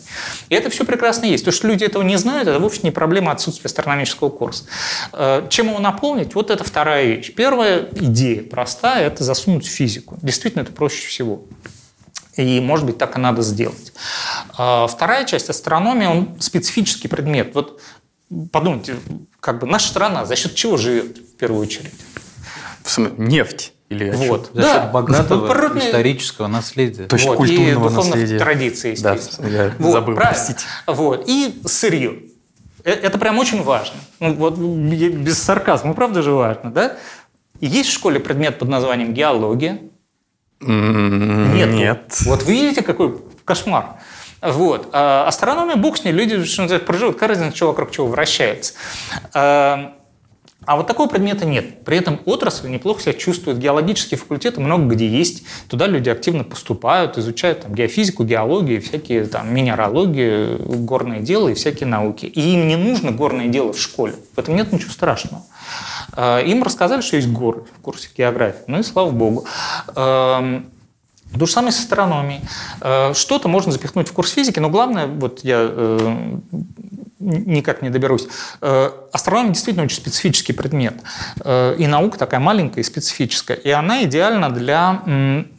И это все прекрасно есть. То, что люди этого не знают, это вовсе не проблема отсутствия астрономического курса. Э, чем его наполнить? Вот это вторая вещь. Первая идея простая – это засунуть физику. Действительно, это проще всего. И, может быть, так и надо сделать. Э, вторая часть астрономии, он специфический предмет. Вот подумайте, как бы наша страна за счет чего живет в первую очередь? В смысле, нефть. Или вот. За да. счет богатого Природные... исторического наследия. То есть вот. культурного и наследия. традиции, естественно. Да, я вот, забыл, правильно. простите. Вот. И сырье. Э, это прям очень важно. Ну, вот, без сарказма, правда же важно, да? есть в школе предмет под названием геология? Нет. Нет. Вот вы видите, какой кошмар. Вот. А астрономия, бог с ней, люди, что называется, проживут, какая разница, что вокруг чего вращается. А, а вот такого предмета нет. При этом отрасль неплохо себя чувствует. Геологические факультеты много где есть. Туда люди активно поступают, изучают там, геофизику, геологию, всякие там, минералогию, горное дело и всякие науки. И им не нужно горное дело в школе. В этом нет ничего страшного. А, им рассказали, что есть горы в курсе географии. Ну и слава богу. То же самое с астрономией. Э, что-то можно запихнуть в курс физики, но главное, вот я э, никак не доберусь. Э, астрономия действительно очень специфический предмет. И наука такая маленькая и специфическая. И она идеальна для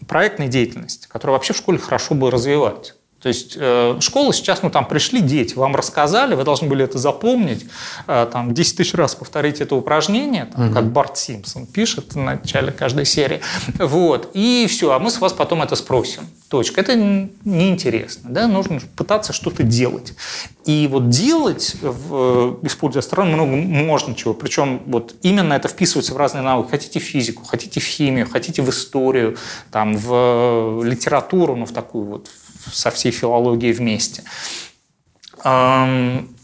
проектной деятельности, которую вообще в школе хорошо бы развивать. То есть э, школа сейчас, ну там пришли дети, вам рассказали, вы должны были это запомнить, э, там 10 тысяч раз повторить это упражнение, там, угу. как Барт Симпсон пишет в начале каждой серии. Вот, и все, а мы с вас потом это спросим. Точка. Это неинтересно, да, нужно пытаться что-то делать. И вот делать, в, используя астрономию, много можно чего. Причем вот именно это вписывается в разные науки. Хотите в физику, хотите в химию, хотите в историю, там, в литературу, ну, в такую вот со всей филологией вместе.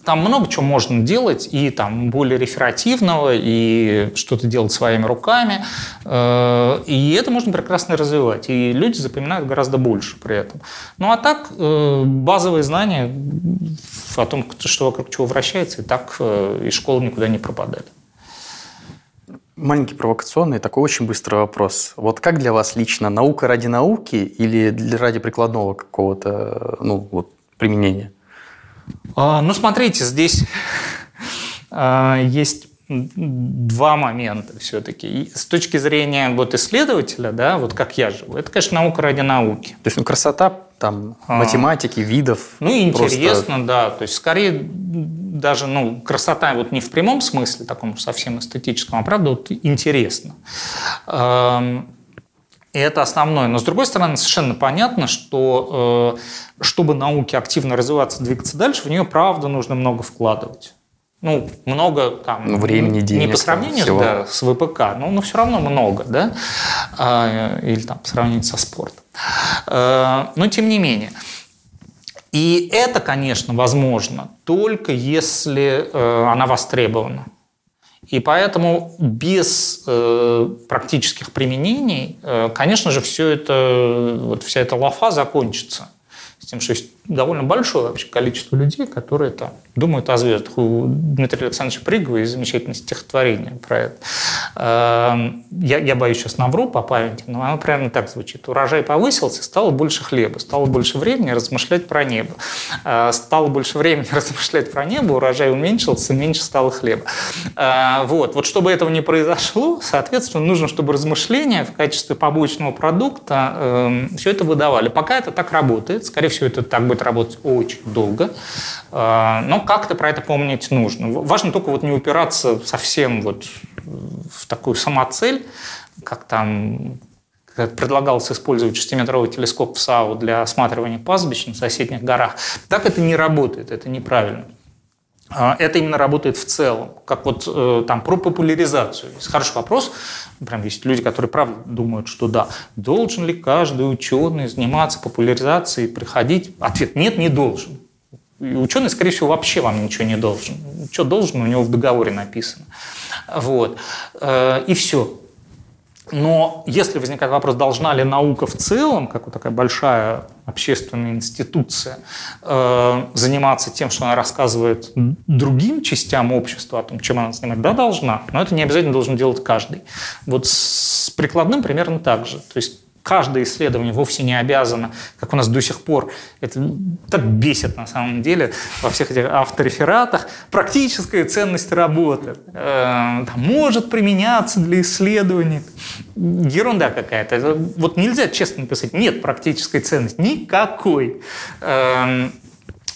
Там много чего можно делать, и там более реферативного, и что-то делать своими руками. Э, и это можно прекрасно развивать. И люди запоминают гораздо больше при этом. Ну а так, э, базовые знания о том, что вокруг чего вращается, и так э, из школы никуда не пропадали. Маленький провокационный, такой очень быстрый вопрос. Вот как для вас лично наука ради науки или ради прикладного какого-то ну, вот, применения? А, ну, смотрите, здесь а, есть два момента все-таки. С точки зрения вот исследователя, да, вот как я живу, это, конечно, наука ради науки. То есть ну, красота там а, математики, видов. Ну, интересно, просто... да. То есть, скорее, даже ну, красота вот не в прямом смысле, таком совсем эстетическом, а правда вот интересно. И это основное. Но, с другой стороны, совершенно понятно, что э, чтобы науке активно развиваться, двигаться дальше, в нее, правда, нужно много вкладывать. Ну, много там... Ну, времени, денег. Не по сравнению всего. Да, с ВПК, но, но все равно много, да? А, или там сравнению со спортом. А, но тем не менее. И это, конечно, возможно только если э, она востребована. И поэтому без э, практических применений, э, конечно же, все это, вот вся эта лафа закончится. С тем, что довольно большое вообще количество людей, которые там думают о звездах. У Дмитрия Александровича Пригова есть замечательное стихотворение про это. Эм, я, я боюсь, сейчас навру по памяти, но оно примерно так звучит. Урожай повысился, стало больше хлеба, стало больше времени размышлять про небо. Э, стало больше времени размышлять про небо, урожай уменьшился, меньше стало хлеба. Э, вот. вот чтобы этого не произошло, соответственно, нужно, чтобы размышления в качестве побочного продукта эм, все это выдавали. Пока это так работает, скорее всего, это так будет работать очень долго, э, но как-то про это помнить нужно. Важно только вот не упираться совсем вот в такую самоцель, как там предлагалось использовать шестиметровый телескоп в САУ для осматривания пастбищ на соседних горах. Так это не работает, это неправильно. А, это именно работает в целом, как вот э, там про популяризацию. Есть хороший вопрос, прям есть люди, которые правда думают, что да, должен ли каждый ученый заниматься популяризацией, приходить? Ответ – нет, не должен. И ученый, скорее всего, вообще вам ничего не должен. Что должен, у него в договоре написано. Вот. Э, и все. Но если возникает вопрос, должна ли наука в целом, как вот такая большая общественная институция, э, заниматься тем, что она рассказывает другим частям общества о том, чем она занимается, да, должна, но это не обязательно должен делать каждый. Вот с прикладным примерно так же. То есть каждое исследование вовсе не обязано, как у нас до сих пор, это так бесит на самом деле во всех этих авторефератах, практическая ценность работы э, может применяться для исследований. Ерунда какая-то. Вот нельзя честно написать, нет практической ценности, никакой. Э,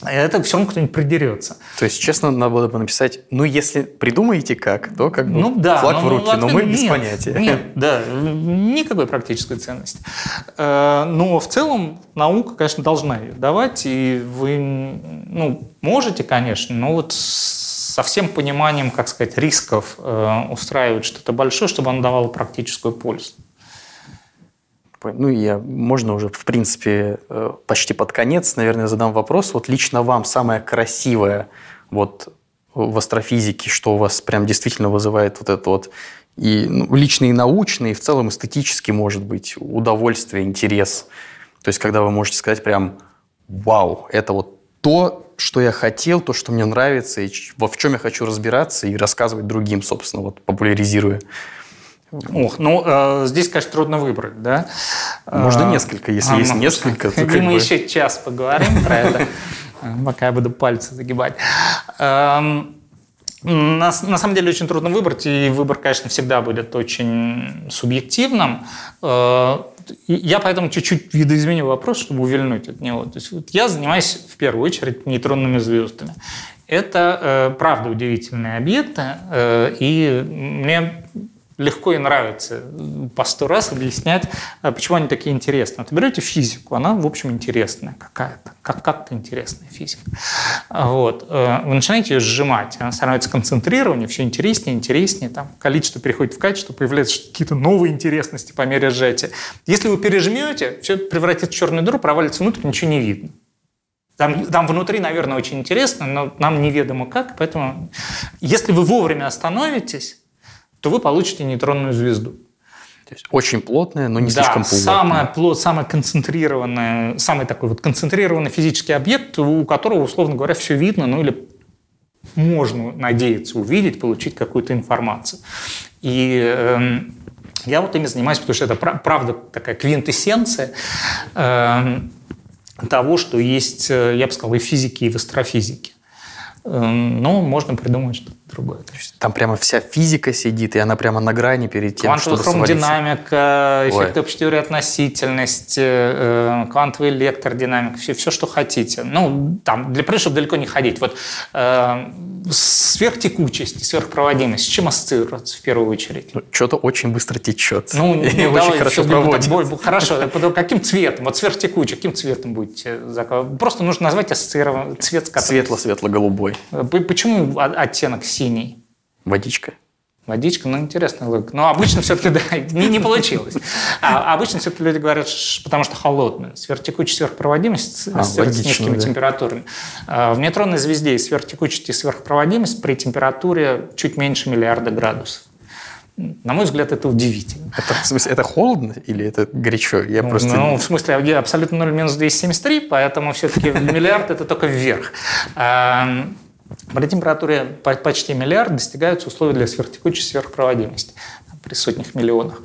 это все равно кто-нибудь придерется. То есть, честно, надо было бы написать, ну, если придумаете как, то как бы ну, да, флаг ну, в руки, но мы нет, без понятия. Нет, да, никакой практической ценности. Э, но в целом наука, конечно, должна ее давать, и вы ну, можете, конечно, но вот со всем пониманием, как сказать, рисков э, устраивать что-то большое, чтобы оно давало практическую пользу. Ну, я, можно уже, в принципе, э, почти под конец, наверное, задам вопрос. Вот лично вам самое красивое вот в астрофизике, что у вас прям действительно вызывает вот это вот и ну, личный и научный, и в целом эстетический, может быть, удовольствие, интерес. То есть, когда вы можете сказать прям, вау, это вот то, что я хотел, то, что мне нравится, и в чем я хочу разбираться и рассказывать другим, собственно, вот популяризируя. Ох, ну э, здесь, конечно, трудно выбрать, да? Можно а, несколько, если а, есть ну, несколько. То мы бы... еще час поговорим про это, пока я буду пальцы загибать. Эм, на, на самом деле очень трудно выбрать, и выбор, конечно, всегда будет очень субъективным. Э, я поэтому чуть-чуть видоизменю вопрос, чтобы увильнуть от него. То есть вот я занимаюсь в первую очередь нейтронными звездами. Это, э, правда, удивительные объекты, э, и мне легко и нравится по сто раз объяснять, а почему они такие интересные. Вот берете физику, она, в общем, интересная какая-то, как- как-то интересная физика. Вот. Э, вы начинаете ее сжимать, она становится концентрированнее, все интереснее, интереснее, там количество переходит в качество, появляются какие-то новые интересности по мере сжатия. Если вы пережмете, все превратится в черную дыру, провалится внутрь, ничего не видно. Там, там внутри, наверное, очень интересно, но нам неведомо как, поэтому если вы вовремя остановитесь, то вы получите нейтронную звезду. То есть очень плотная, но не да, слишком плотная. Самая плот, самая концентрированная, самый такой вот концентрированный физический объект, у которого, условно говоря, все видно, ну или можно надеяться увидеть, получить какую-то информацию. И э, я вот ими занимаюсь, потому что это правда такая квинтэссенция э, того, что есть, э, я бы сказал, и в физике, и в астрофизике. Э, но можно придумать что-то другое. Там прямо вся физика сидит, и она прямо на грани перед тем, Квантовая чтобы хромодинамика, эффект общей теории относительности, э, квантовый электродинамика, все, все, что хотите. Ну, там, для чтобы далеко не ходить. Вот э, сверхтекучесть, сверхпроводимость, с чем ассоциируется в первую очередь? Ну, что-то очень быстро течет. Ну, ну и давай, очень хорошо проводит. Так, хорошо, каким цветом? Вот сверхтекучий, каким цветом будете Просто нужно назвать ассоциированный цвет, Светло-светло-голубой. Почему оттенок синий? Водичка. Водичка, ну, интересная логика. Но обычно все-таки, да, не, не получилось. А обычно все-таки люди говорят, потому что холодная. Сверхтекучесть, сверхпроводимость а, с, логично, низкими да. температурами. А, в нейтронной звезде сверхтекучесть и сверхпроводимость при температуре чуть меньше миллиарда градусов. На мой взгляд, это удивительно. Это, в смысле, это холодно или это горячо? Я ну, просто... ну, в смысле, абсолютно 0 минус 273, поэтому все-таки миллиард – это только вверх. При температуре почти миллиард достигаются условия для сверхтекучей сверхпроводимости при сотнях миллионах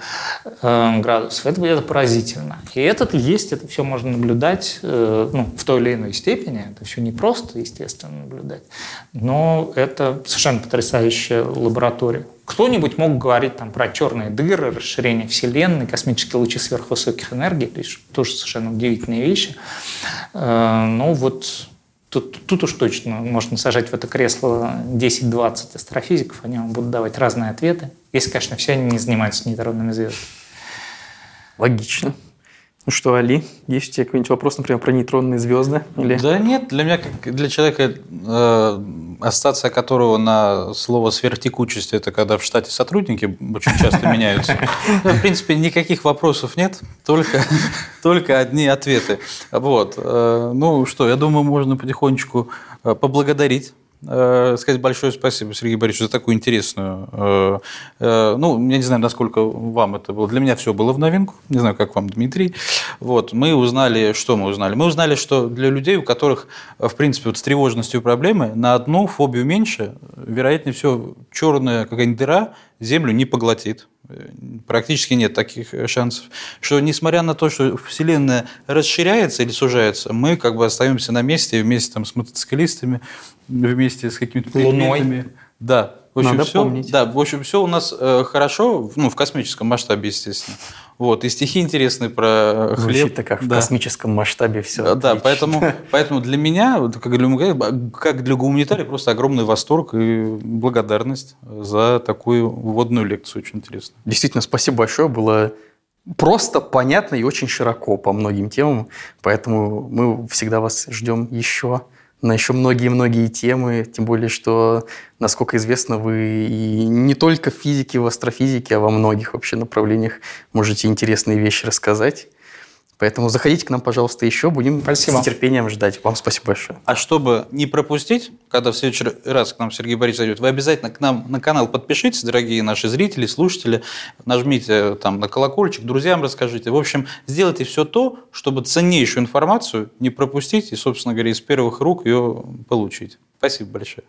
э, градусов. Это, это поразительно. И этот есть, это все можно наблюдать э, ну, в той или иной степени. Это все не просто, естественно, наблюдать. Но это совершенно потрясающая лаборатория. Кто-нибудь мог говорить там, про черные дыры, расширение Вселенной, космические лучи сверхвысоких энергий, то есть тоже совершенно удивительные вещи. Э, ну вот Тут, тут уж точно можно сажать в это кресло 10-20 астрофизиков, они вам будут давать разные ответы, если, конечно, все они не занимаются нейтронными звездами. Логично. Ну что, Али, есть у тебя какой-нибудь вопрос, например, про нейтронные звезды? Или... Да нет, для меня, как для человека, э, ассоциация которого на слово сверхтекучесть, это когда в штате сотрудники очень часто меняются. В принципе, никаких вопросов нет, только, только одни ответы. Вот. Э, ну что, я думаю, можно потихонечку э, поблагодарить сказать большое спасибо, Сергей Борисович, за такую интересную... Э, э, ну, я не знаю, насколько вам это было. Для меня все было в новинку. Не знаю, как вам, Дмитрий. Вот, мы узнали, что мы узнали? Мы узнали, что для людей, у которых, в принципе, вот с тревожностью проблемы, на одну фобию меньше, вероятнее всего, черная какая-нибудь дыра Землю не поглотит. Практически нет таких шансов. Что несмотря на то, что Вселенная расширяется или сужается, мы как бы остаемся на месте вместе там, с мотоциклистами, вместе с какими-то Луной. Да. В общем, Надо все, помнить. Да, в общем, все у нас э, хорошо, ну, в космическом масштабе, естественно. Вот, и стихи интересные про хлеб. Звучит как да. в космическом масштабе все. Да, поэтому, поэтому для меня, как для, как для гуманитария, просто огромный восторг и благодарность за такую вводную лекцию, очень интересно. Действительно, спасибо большое, было просто, понятно и очень широко по многим темам, поэтому мы всегда вас ждем еще на еще многие-многие темы, тем более, что, насколько известно, вы и не только в физике, в астрофизике, а во многих вообще направлениях можете интересные вещи рассказать. Поэтому заходите к нам, пожалуйста, еще. Будем спасибо. с нетерпением ждать. Вам спасибо большое. А чтобы не пропустить, когда в следующий раз к нам Сергей Борисович зайдет, вы обязательно к нам на канал подпишитесь, дорогие наши зрители, слушатели. Нажмите там на колокольчик, друзьям расскажите. В общем, сделайте все то, чтобы ценнейшую информацию не пропустить и, собственно говоря, из первых рук ее получить. Спасибо большое.